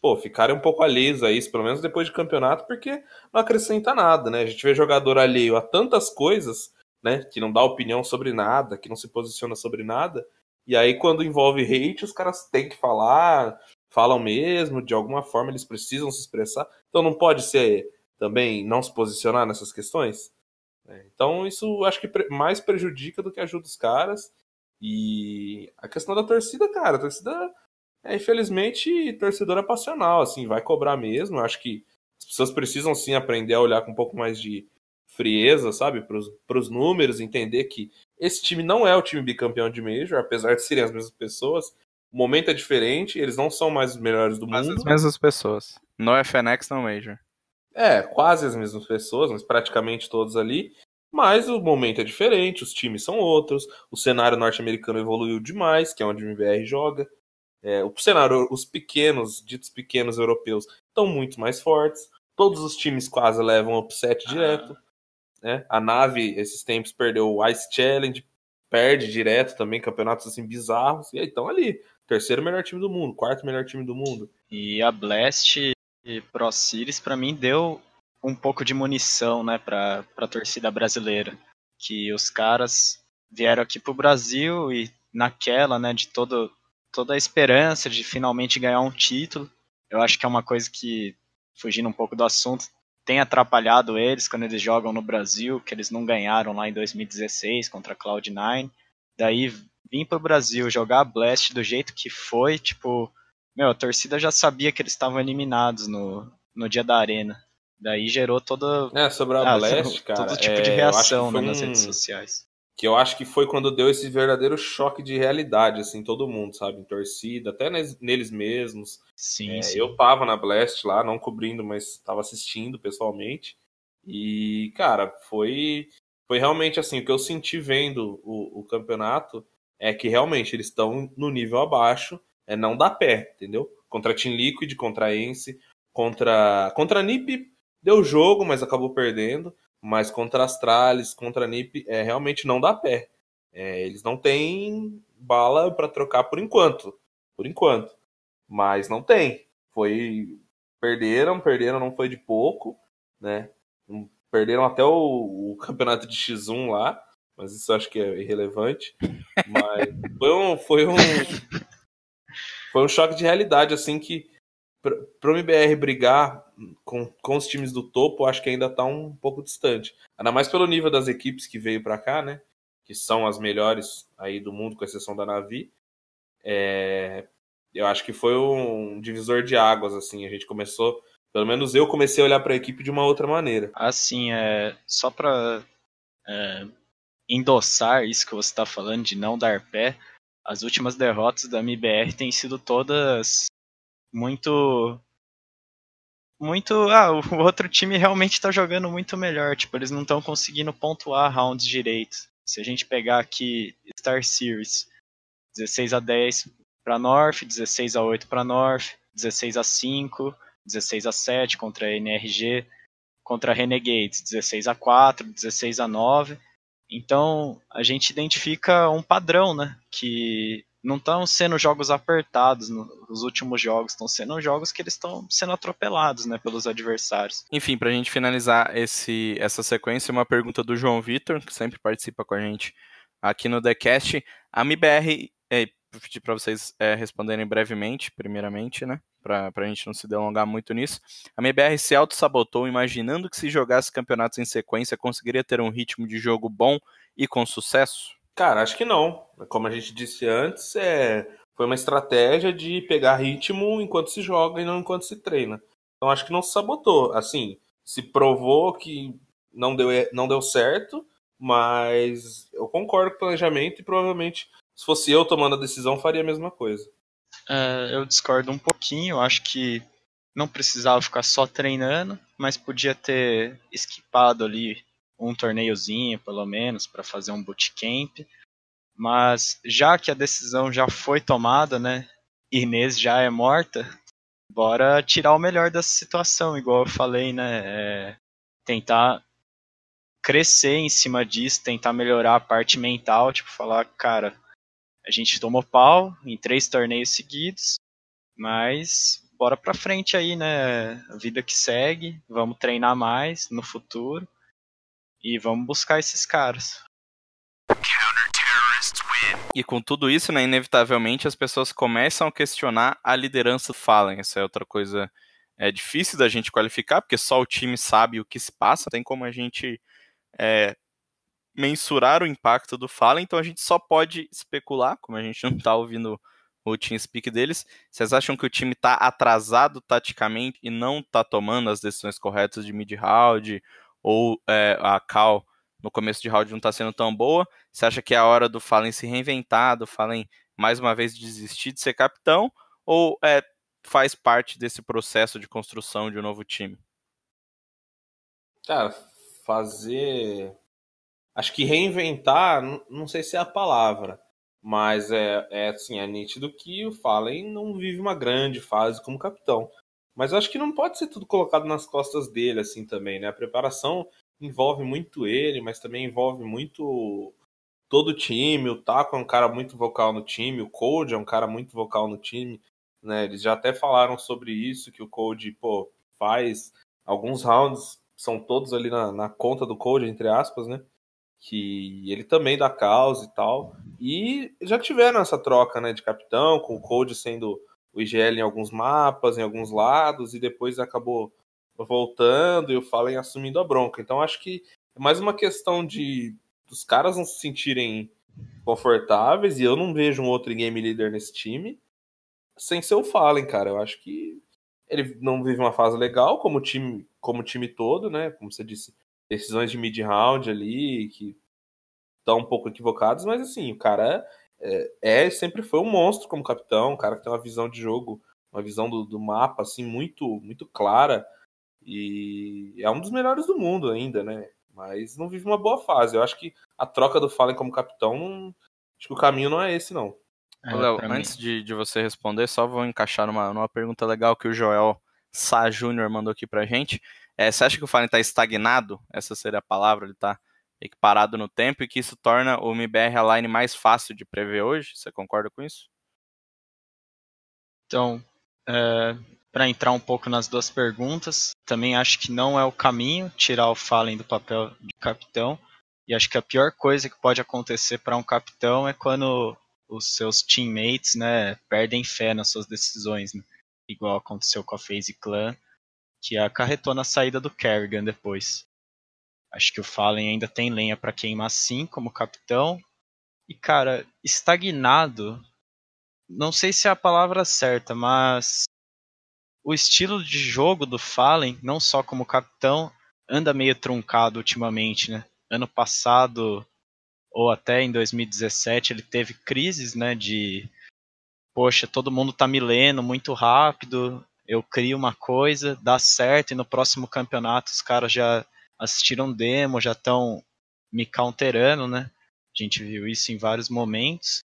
pô, ficarem um pouco alheios a isso, pelo menos depois de campeonato, porque não acrescenta nada, né? A gente vê jogador alheio a tantas coisas, né? Que não dá opinião sobre nada, que não se posiciona sobre nada. E aí, quando envolve hate, os caras têm que falar, falam mesmo, de alguma forma eles precisam se expressar. Então não pode ser também não se posicionar nessas questões. É, então isso acho que mais prejudica do que ajuda os caras. E a questão da torcida, cara, a torcida é infelizmente torcedora passional, assim, vai cobrar mesmo. Eu acho que as pessoas precisam sim aprender a olhar com um pouco mais de frieza, sabe, para os números, entender que esse time não é o time bicampeão de Major, apesar de serem as mesmas pessoas. O momento é diferente, eles não são mais os melhores do Mas mundo. as mesmas pessoas. No FNX, no Major. É, quase as mesmas pessoas, mas praticamente todos ali. Mas o momento é diferente, os times são outros, o cenário norte-americano evoluiu demais, que é onde o MBR joga. É, o cenário, os pequenos, ditos pequenos europeus, estão muito mais fortes. Todos os times quase levam upset direto. Né? A nave, esses tempos, perdeu o Ice Challenge, perde direto também, campeonatos assim bizarros. E aí estão ali. Terceiro melhor time do mundo, quarto melhor time do mundo. E a Blast e Pro Series, para mim, deu um pouco de munição, né, pra, pra torcida brasileira. Que os caras vieram aqui pro Brasil e naquela, né, de todo, toda a esperança de finalmente ganhar um título. Eu acho que é uma coisa que, fugindo um pouco do assunto, tem atrapalhado eles quando eles jogam no Brasil, que eles não ganharam lá em 2016 contra a Cloud9. Daí vir pro Brasil jogar a Blast do jeito que foi, tipo, meu, a torcida já sabia que eles estavam eliminados no, no dia da arena. Daí gerou toda. É, sobre a ah, Blast, cara. Todo tipo é, de reação né, nas um- redes sociais. que eu acho que foi quando deu esse verdadeiro choque de realidade, assim, todo mundo, sabe? Em torcida, até neles mesmos. Sim, É, sim. eu tava na Blast lá, não cobrindo, mas tava assistindo pessoalmente. E, cara, foi, foi realmente assim, o que eu senti vendo o, o campeonato é que realmente eles estão no nível abaixo, é não dá pé, entendeu? Contra Team Liquid, contra Ence, contra, contra a NiP deu jogo, mas acabou perdendo. Mas contra Astralis, contra a NiP, é, realmente não dá pé. É, eles não têm bala pra trocar por enquanto. Por enquanto. Mas não tem. Foi. Perderam, perderam, não foi de pouco, né? Perderam até o, o campeonato de X1 lá, mas isso acho que é irrelevante. Mas foi um. Foi um, foi um choque de realidade, assim, que pra- pro MBR brigar com, com os times do topo, acho que ainda tá um pouco distante. Ainda mais pelo nível das equipes que veio pra cá, né? Que são as melhores aí do mundo, com exceção da Navi. É, eu acho que foi um divisor de águas, assim. A gente começou, pelo menos eu comecei a olhar para a equipe de uma outra maneira. Assim, é, só pra é, endossar isso que você está falando de não dar pé, as últimas derrotas da MBR têm sido todas muito. Muito. Ah, o outro time realmente está jogando muito melhor. Tipo, eles não estão conseguindo pontuar rounds direito. Se a gente pegar aqui Star Series, 16 a 10 para North, 16 a 8 para North, 16 a 5, 16 a 7 contra a NRG, contra a Renegades, 16 a 4, 16 a 9. Então, a gente identifica um padrão, né? Que não estão sendo jogos apertados nos últimos jogos, estão sendo jogos que eles estão sendo atropelados, né, pelos adversários. Enfim, pra gente finalizar esse, essa sequência, uma pergunta do João Vitor, que sempre participa com a gente aqui no TheCast. A MBR, é, pedir pra vocês é, responderem brevemente, primeiramente, né? Pra, pra gente não se delongar muito nisso. A MBR se auto-sabotou, imaginando que se jogasse campeonatos em sequência, conseguiria ter um ritmo de jogo bom e com sucesso? Cara, acho que não. Como a gente disse antes, é... foi uma estratégia de pegar ritmo enquanto se joga e não enquanto se treina. Então acho que não se sabotou. Assim, se provou que não deu, não deu certo, mas eu concordo com o planejamento e provavelmente, se fosse eu tomando a decisão, faria a mesma coisa. É, eu discordo um pouquinho, acho que não precisava ficar só treinando, mas podia ter esquipado ali um torneiozinho, pelo menos, para fazer um bootcamp. Mas já que a decisão já foi tomada, né? Inês já é morta, bora tirar o melhor dessa situação, igual eu falei, né? É, tentar crescer em cima disso, tentar melhorar a parte mental, tipo, falar, cara, a gente tomou pau em três torneios seguidos, mas bora pra frente aí, né? A vida que segue, vamos treinar mais no futuro e vamos buscar esses caras. E com tudo isso, né, inevitavelmente as pessoas começam a questionar a liderança do Fallen. Essa é outra coisa é difícil da gente qualificar, porque só o time sabe o que se passa, tem como a gente é, mensurar o impacto do Fallen, então a gente só pode especular, como a gente não está ouvindo o team speak deles. Vocês acham que o time está atrasado taticamente e não está tomando as decisões corretas de mid-round, ou é, a cal no começo de round não está sendo tão boa? Você acha que é a hora do Fallen se reinventar, do Fallen mais uma vez desistir de ser capitão? Ou é, faz parte desse processo de construção de um novo time? Cara, fazer. Acho que reinventar, não sei se é a palavra, mas é, é assim, é nítido que o Fallen não vive uma grande fase como capitão. Mas acho que não pode ser tudo colocado nas costas dele, assim, também, né? A preparação envolve muito ele, mas também envolve muito todo o time. O Taco é um cara muito vocal no time, o Cold é um cara muito vocal no time, né? Eles já até falaram sobre isso, que o Cold, pô, faz alguns rounds, são todos ali na, na conta do Cold, entre aspas, né? Que ele também dá causa e tal. E já tiveram essa troca, né, de capitão, com o Cold sendo o IGL em alguns mapas, em alguns lados, e depois acabou voltando e o Fallen assumindo a bronca. Então acho que é mais uma questão de dos caras não se sentirem confortáveis, e eu não vejo um outro game leader nesse time, sem ser o Fallen, cara. Eu acho que ele não vive uma fase legal, como time, como time todo, né? Como você disse, decisões de mid-round ali, que estão um pouco equivocadas, mas assim, o cara é, é, sempre foi um monstro como capitão, um cara que tem uma visão de jogo, uma visão do, do mapa, assim, muito, muito clara. E é um dos melhores do mundo ainda, né? Mas não vive uma boa fase. Eu acho que a troca do Fallen como capitão, acho que o caminho não é esse, não. É, Léo, antes de, de você responder, só vou encaixar numa, numa pergunta legal que o Joel Sá Júnior mandou aqui pra gente. É, você acha que o Fallen tá estagnado? Essa seria a palavra, ele tá parado no tempo e que isso torna o MBR Align mais fácil de prever hoje? Você concorda com isso? Então, é, para entrar um pouco nas duas perguntas, também acho que não é o caminho tirar o Fallen do papel de capitão. E acho que a pior coisa que pode acontecer para um capitão é quando os seus teammates né, perdem fé nas suas decisões. Né? Igual aconteceu com a FaZe Clan, que acarretou na saída do Kerrigan depois. Acho que o Fallen ainda tem lenha para queimar sim como capitão. E cara, estagnado, não sei se é a palavra certa, mas o estilo de jogo do Fallen, não só como capitão, anda meio truncado ultimamente, né? Ano passado, ou até em 2017, ele teve crises, né? De, poxa, todo mundo tá me lendo muito rápido, eu crio uma coisa, dá certo, e no próximo campeonato os caras já assistiram demo, já estão me counterando, né? A gente viu isso em vários momentos,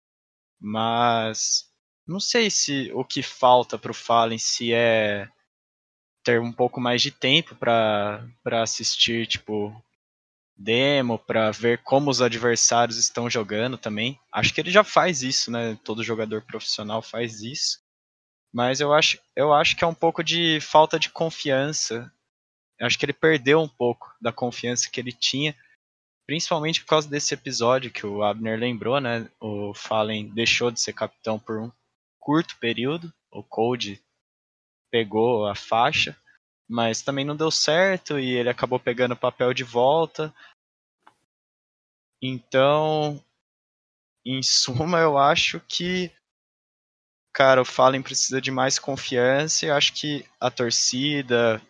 mas não sei se o que falta pro Fallen se é ter um pouco mais de tempo para assistir, tipo, demo, para ver como os adversários estão jogando também. Acho que ele já faz isso, né? Todo jogador profissional faz isso. Mas eu acho, eu acho que é um pouco de falta de confiança. Eu acho que ele perdeu um pouco da confiança que ele tinha, principalmente por causa desse episódio que o Abner lembrou, né? O Fallen deixou de ser capitão por um curto período. O Cold pegou a faixa, mas também não deu certo e ele acabou pegando o papel de volta. Então, em suma, eu acho que cara, o Fallen precisa de mais confiança e acho que a torcida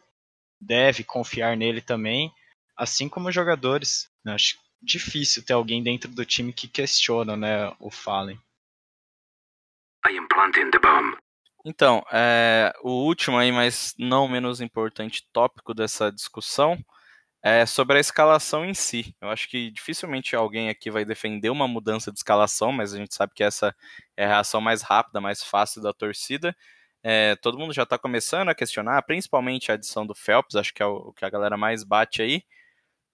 deve confiar nele também, assim como os jogadores. Acho difícil ter alguém dentro do time que questiona, né, o Fallen. I am planting the bomb. Então, é, o último aí, mas não menos importante tópico dessa discussão é sobre a escalação em si. Eu acho que dificilmente alguém aqui vai defender uma mudança de escalação, mas a gente sabe que essa é a reação mais rápida, mais fácil da torcida. É, todo mundo já está começando a questionar, principalmente a adição do Phelps, acho que é o, que a galera mais bate aí.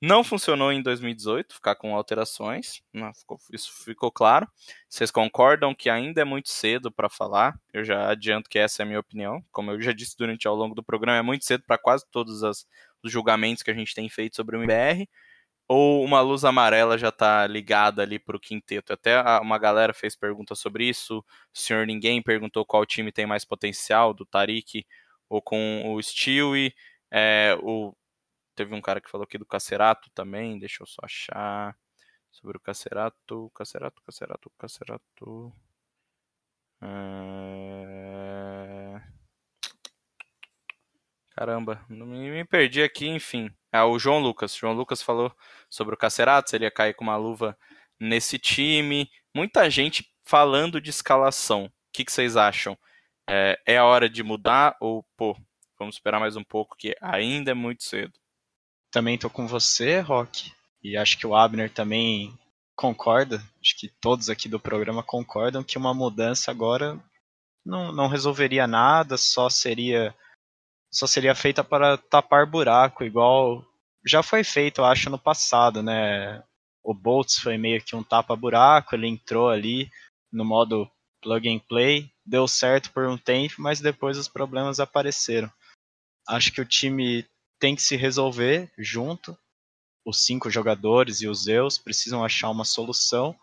Não funcionou em 2018, ficar com alterações, não, ficou, isso ficou claro. Vocês concordam que ainda é muito cedo para falar? Eu já adianto que essa é a minha opinião. Como eu já disse durante ao longo do programa, é muito cedo para quase todos as, os julgamentos que a gente tem feito sobre o MBR. Ou uma luz amarela já está ligada ali para o quinteto? Até uma galera fez pergunta sobre isso. O senhor Ninguém perguntou qual time tem mais potencial, do Tarik ou com o Stewie. É, o Teve um cara que falou aqui do Cacerato também, deixa eu só achar. Sobre o Cacerato, Cacerato, Cacerato, Cacerato. É... Caramba, me, me perdi aqui, enfim. É o João Lucas. João Lucas falou sobre o Cacerato, se ele ia cair com uma luva nesse time. Muita gente falando de escalação. O que, que vocês acham? É, é a hora de mudar ou, pô, vamos esperar mais um pouco, que ainda é muito cedo? também tô com você, Rock, e acho que o Abner também concorda, acho que todos aqui do programa concordam que uma mudança agora não, não resolveria nada, só seria só seria feita para tapar buraco, igual já foi feito, eu acho, no passado, né? O Boltz foi meio que um tapa-buraco, ele entrou ali no modo plug and play, deu certo por um tempo, mas depois os problemas apareceram. Acho que o time tem que se resolver junto. Os cinco jogadores e os Zeus precisam achar uma solução,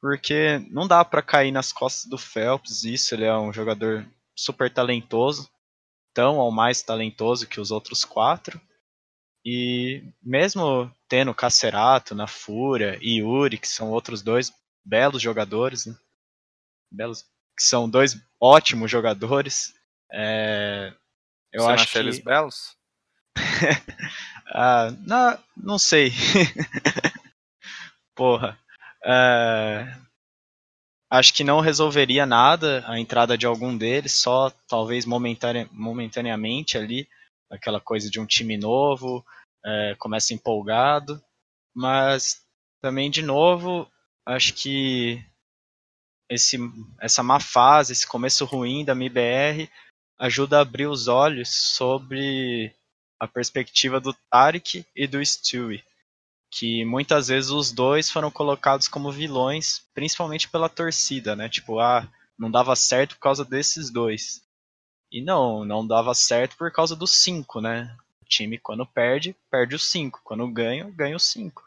porque não dá para cair nas costas do Phelps. Isso ele é um jogador super talentoso, tão ou mais talentoso que os outros quatro. E mesmo tendo Cacerato na Fúria e Yuri, que são outros dois belos jogadores, né? belos, que são dois ótimos jogadores, é, eu Você acho que eles belos? ah, não, não sei. Porra. É, acho que não resolveria nada a entrada de algum deles, só talvez momentane momentaneamente ali, aquela coisa de um time novo, é, começa empolgado, mas também de novo, acho que esse, essa má fase, esse começo ruim da MBR ajuda a abrir os olhos sobre a perspectiva do Tarek e do Stewie, que muitas vezes os dois foram colocados como vilões, principalmente pela torcida, né? Tipo, ah, não dava certo por causa desses dois. E não, não dava certo por causa dos cinco, né? O time, quando perde, perde os cinco. Quando ganha, ganha os cinco.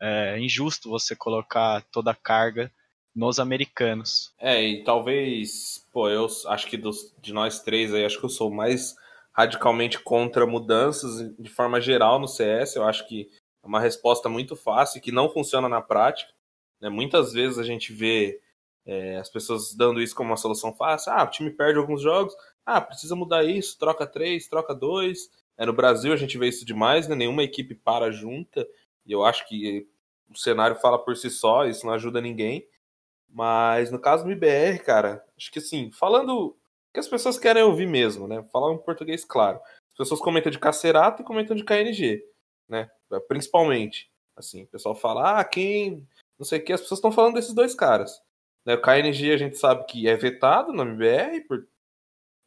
É injusto você colocar toda a carga nos americanos. É, e talvez, pô, eu acho que dos, de nós três aí, acho que eu sou mais radicalmente contra mudanças de forma geral no CS. Eu acho que é uma resposta muito fácil que não funciona na prática. Né? Muitas vezes a gente vê é, as pessoas dando isso como uma solução fácil. Ah, o time perde alguns jogos. Ah, precisa mudar isso. Troca três, troca dois. É, no Brasil a gente vê isso demais, né? Nenhuma equipe para junta. E eu acho que o cenário fala por si só, isso não ajuda ninguém. Mas no caso do IBR, cara, acho que assim, falando que as pessoas querem ouvir mesmo, né? Falar um português claro. As pessoas comentam de Cacerato e comentam de KNG, né? Principalmente. Assim, o pessoal fala, ah, quem. Não sei o que, as pessoas estão falando desses dois caras. Né? O KNG a gente sabe que é vetado na MBR por,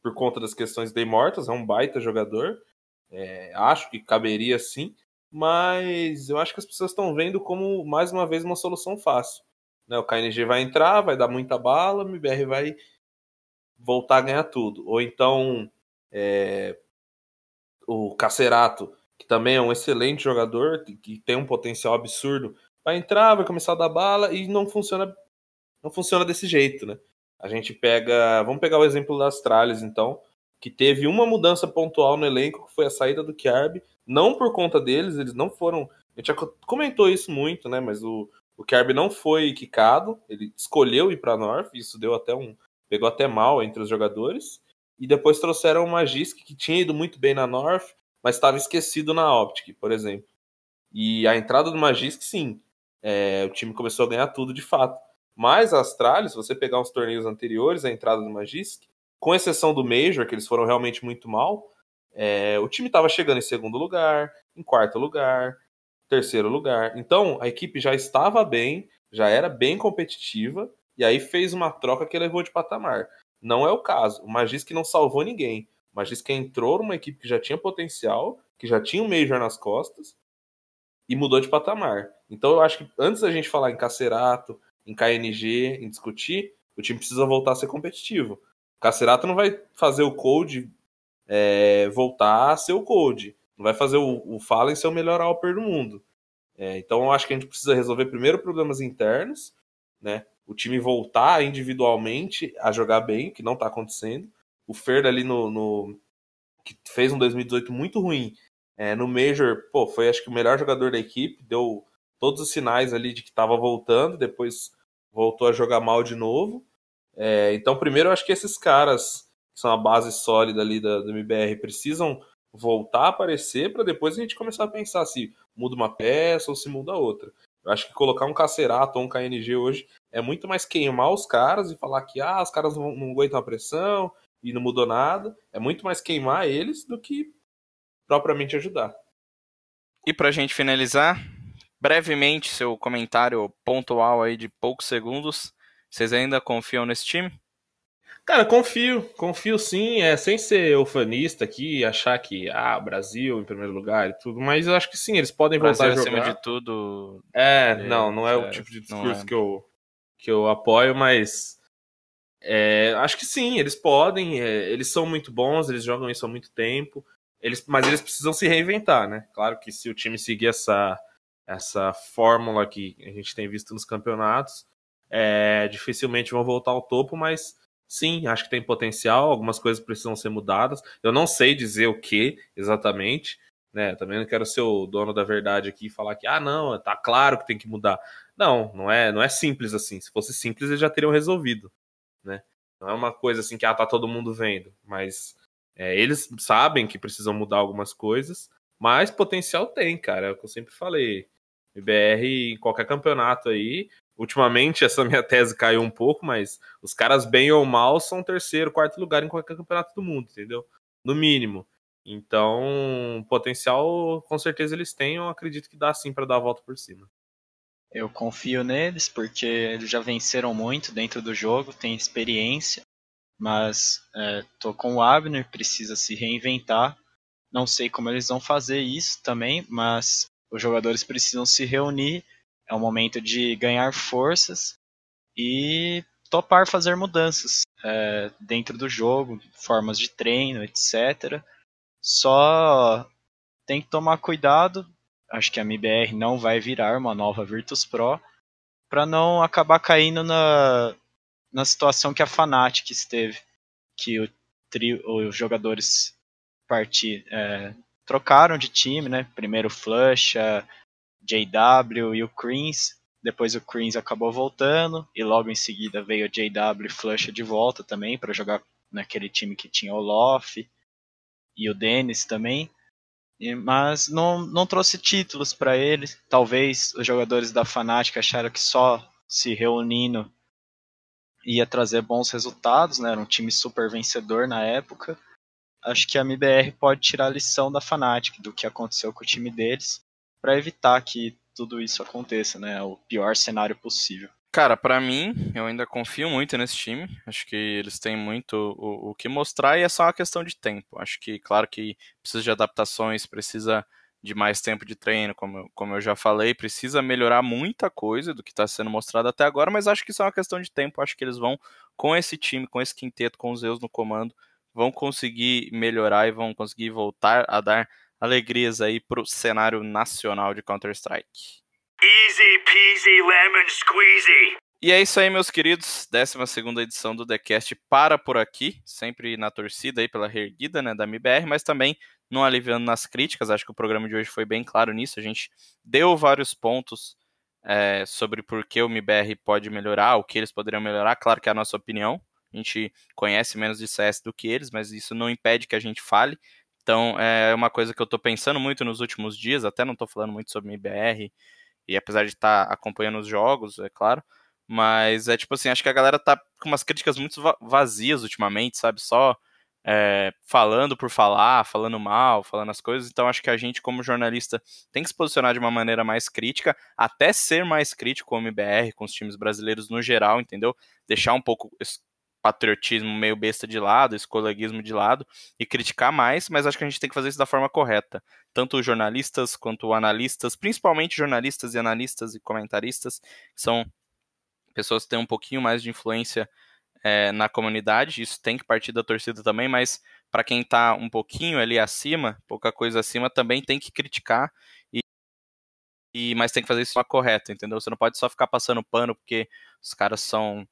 por conta das questões de mortas, é um baita jogador. É, acho que caberia sim, mas eu acho que as pessoas estão vendo como, mais uma vez, uma solução fácil. Né? O KNG vai entrar, vai dar muita bala, o MBR vai voltar a ganhar tudo. Ou então é, o Cacerato, que também é um excelente jogador, que tem um potencial absurdo, vai entrar, vai começar a dar bala e não funciona não funciona desse jeito, né? A gente pega, vamos pegar o exemplo das Astralis, então, que teve uma mudança pontual no elenco, que foi a saída do Kiarb, não por conta deles, eles não foram, a gente já comentou isso muito, né, mas o o não foi quicado, ele escolheu ir para North, isso deu até um, pegou até mal entre os jogadores. E depois trouxeram o Magisk, que tinha ido muito bem na North, mas estava esquecido na Optic, por exemplo. E a entrada do Magisk, sim, é, o time começou a ganhar tudo de fato. Mas a Astralis, se você pegar uns torneios anteriores, a entrada do Magisk, com exceção do Major, que eles foram realmente muito mal, é, o time estava chegando em segundo lugar, em quarto lugar, terceiro lugar. Então a equipe já estava bem, já era bem competitiva, e aí fez uma troca que levou de patamar. Não é o caso. O Magisk não salvou ninguém. O Magisk entrou numa equipe que já tinha potencial, que já tinha um Major nas costas, e mudou de patamar. Então eu acho que antes da gente falar em Cacerato, em KNG, em discutir, o time precisa voltar a ser competitivo. O Cacerato não vai fazer o Cold é, voltar a ser o Cold. Não vai fazer o, o Fallen ser o melhor Alper do mundo. É, então eu acho que a gente precisa resolver primeiro problemas internos, né? O time voltar individualmente a jogar bem, que não está acontecendo. O Fer ali no, no, que fez um 2018 muito ruim, é, no Major, pô, foi acho que o melhor jogador da equipe, deu todos os sinais ali de que estava voltando, depois voltou a jogar mal de novo. É, então, primeiro, eu acho que esses caras, que são a base sólida ali da, do MBR, precisam voltar a aparecer para depois a gente começar a pensar se muda uma peça ou se muda outra. Eu acho que colocar um Cacerato ou um KNG hoje é muito mais queimar os caras e falar que ah, os caras não, não aguentam a pressão e não mudou nada. É muito mais queimar eles do que propriamente ajudar. E para a gente finalizar, brevemente seu comentário pontual aí de poucos segundos. Vocês ainda confiam nesse time? Cara, confio, confio sim, é sem ser ufanista aqui, achar que ah, Brasil em primeiro lugar e tudo, mas eu acho que sim, eles podem Brasil voltar a jogar. acima de tudo. É, não, não é, é o tipo de discurso é. que eu que eu apoio, mas é, acho que sim, eles podem, é, eles são muito bons, eles jogam isso há muito tempo. Eles, mas eles precisam se reinventar, né? Claro que se o time seguir essa, essa fórmula que a gente tem visto nos campeonatos, é, dificilmente vão voltar ao topo, mas sim, acho que tem potencial, algumas coisas precisam ser mudadas. Eu não sei dizer o que exatamente, né? Também não quero ser o dono da verdade aqui e falar que, ah, não, tá claro que tem que mudar. Não, não é, não é simples assim. Se fosse simples, eles já teriam resolvido, né? Não é uma coisa assim que, ah, tá todo mundo vendo, mas é, eles sabem que precisam mudar algumas coisas, mas potencial tem, cara. É o que eu sempre falei. BR em qualquer campeonato aí. Ultimamente essa minha tese caiu um pouco, mas os caras, bem ou mal, são terceiro, quarto lugar em qualquer campeonato do mundo, entendeu? No mínimo. Então, potencial com certeza eles têm, eu acredito que dá sim para dar a volta por cima. Eu confio neles porque eles já venceram muito dentro do jogo, têm experiência mas é, tô com o Abner, precisa se reinventar. Não sei como eles vão fazer isso também, mas os jogadores precisam se reunir. É o momento de ganhar forças e topar fazer mudanças é, dentro do jogo, formas de treino, etc. Só tem que tomar cuidado. Acho que a MBR não vai virar uma nova Virtus Pro para não acabar caindo na, na situação que a Fnatic esteve, que o trio, os jogadores partir, é, trocaram de time, né? Primeiro Flush, a JW e o Creams. Depois o Creams acabou voltando e logo em seguida veio o JW e Flush de volta também para jogar naquele time que tinha o Loff e o Dennis também. Mas não, não trouxe títulos para eles. Talvez os jogadores da Fnatic acharam que só se reunindo ia trazer bons resultados, né? Era um time super vencedor na época. Acho que a MBR pode tirar a lição da Fnatic do que aconteceu com o time deles para evitar que tudo isso aconteça, né? O pior cenário possível. Cara, para mim, eu ainda confio muito nesse time. Acho que eles têm muito o, o, que mostrar e é só uma questão de tempo. Acho que, claro que precisa de adaptações, precisa de mais tempo de treino, como, como eu já falei, precisa melhorar muita coisa do que está sendo mostrado até agora, mas acho que isso é uma questão de tempo. Acho que eles vão, com esse time, com esse quinteto, com os Zeus no comando, vão conseguir melhorar e vão conseguir voltar a dar alegrias aí para o cenário nacional de Counter-Strike. Easy peasy lemon squeezy. E é isso aí, meus queridos. 12 edição do TheCast para por aqui. Sempre na torcida aí pela reerguida né, da MBR, mas também não aliviando nas críticas. Acho que o programa de hoje foi bem claro nisso. A gente deu vários pontos é, sobre por que o MBR pode melhorar, o que eles poderiam melhorar. Claro que é a nossa opinião. A gente conhece menos de CS do que eles, mas isso não impede que a gente fale. Então é uma coisa que eu estou pensando muito nos últimos dias. Até não estou falando muito sobre MBR, e apesar de estar tá acompanhando os jogos, é claro. Mas é tipo assim, acho que a galera tá com umas críticas muito vazias ultimamente, sabe? Só é, falando por falar, falando mal, falando as coisas. Então acho que a gente, como jornalista, tem que se posicionar de uma maneira mais crítica, até ser mais crítico com o MBR, com os times brasileiros no geral, entendeu? Deixar um pouco patriotismo meio besta de lado, esse coleguismo de lado e criticar mais, mas acho que a gente tem que fazer isso da forma correta. Tanto jornalistas quanto analistas, principalmente jornalistas e analistas e comentaristas, são pessoas que têm um pouquinho mais de influência é, na comunidade, isso tem que partir da torcida também, mas para quem está um pouquinho ali acima, pouca coisa acima, também tem que criticar e, e mas tem que fazer isso de forma correta, entendeu? Você não pode só ficar passando pano porque os caras são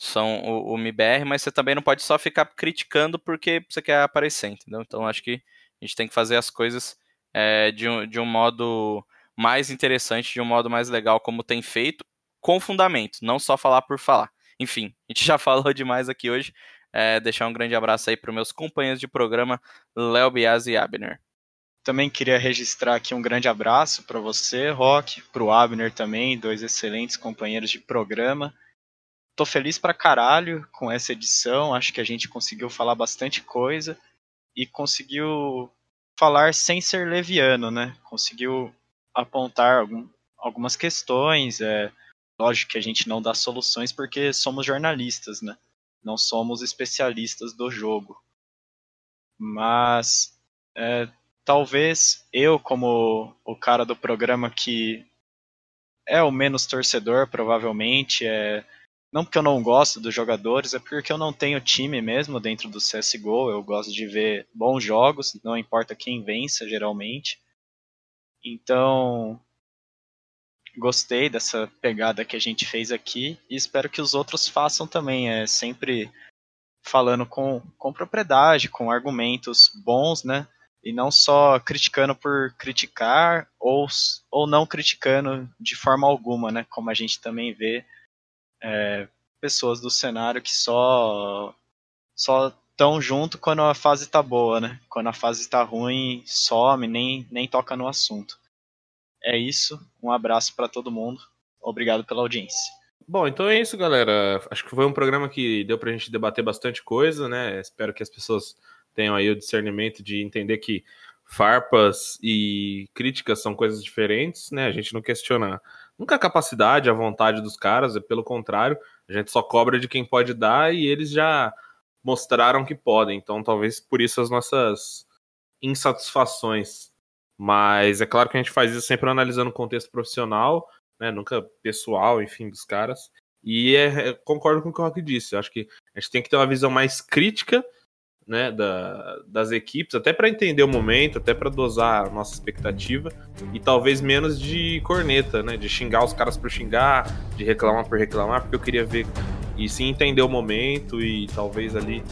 são o, o MBR, mas você também não pode só ficar criticando porque você quer aparecer, entendeu? Então acho que a gente tem que fazer as coisas é, de, um, de um modo mais interessante, de um modo mais legal, como tem feito, com fundamento, não só falar por falar. Enfim, a gente já falou demais aqui hoje. É, deixar um grande abraço aí para meus companheiros de programa, Léo Bias e Abner. Também queria registrar aqui um grande abraço para você, Rock, para o Abner também, dois excelentes companheiros de programa. Tô feliz pra caralho com essa edição. Acho que a gente conseguiu falar bastante coisa e conseguiu falar sem ser leviano, né? Conseguiu apontar algum, algumas questões. É, lógico que a gente não dá soluções porque somos jornalistas, né? Não somos especialistas do jogo. Mas é, talvez eu, como o cara do programa que é o menos torcedor, provavelmente, é, não porque eu não gosto dos jogadores, é porque eu não tenho time mesmo dentro do CSGO. Eu gosto de ver bons jogos, não importa quem vença, geralmente. Então, gostei dessa pegada que a gente fez aqui e espero que os outros façam também. É sempre falando com, com propriedade, com argumentos bons, né? E não só criticando por criticar ou, ou não criticando de forma alguma, né? Como a gente também vê é, pessoas do cenário que só só estão junto quando a fase tá boa, né? Quando a fase tá ruim, some, nem, nem toca no assunto. É isso. Um abraço para todo mundo. Obrigado pela audiência. Bom, então é isso, galera. Acho que foi um programa que deu pra gente debater bastante coisa, né? Espero que as pessoas tenham aí o discernimento de entender que farpas e críticas são coisas diferentes, né? A gente não questiona nunca a capacidade, a vontade dos caras, é pelo contrário, a gente só cobra de quem pode dar e eles já mostraram que podem. Então, talvez por isso as nossas insatisfações. Mas é claro que a gente faz isso sempre analisando o contexto profissional, né? Nunca pessoal, enfim, dos caras. E é, é concordo com o que o Rock disse. Eu acho que a gente tem que ter uma visão mais crítica né, da, das equipes, até para entender o momento, até para dosar a nossa expectativa e talvez menos de corneta, né, de xingar os caras por xingar, de reclamar por reclamar, porque eu queria ver e sim entender o momento e talvez ali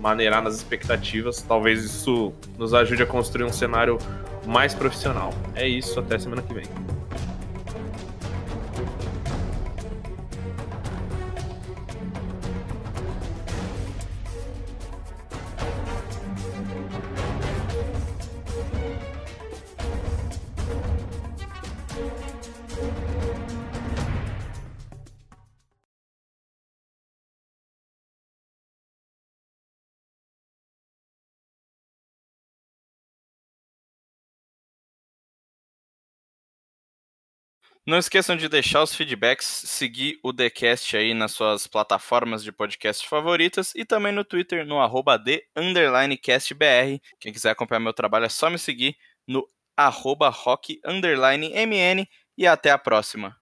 maneirar nas expectativas. Talvez isso nos ajude a construir um cenário mais profissional. É isso, até semana que vem. Não esqueçam de deixar os feedbacks, seguir o TheCast aí nas suas plataformas de podcast favoritas e também no Twitter, no arroba TheCastBR. Quem quiser acompanhar meu trabalho é só me seguir no arroba rock_mn e até a próxima.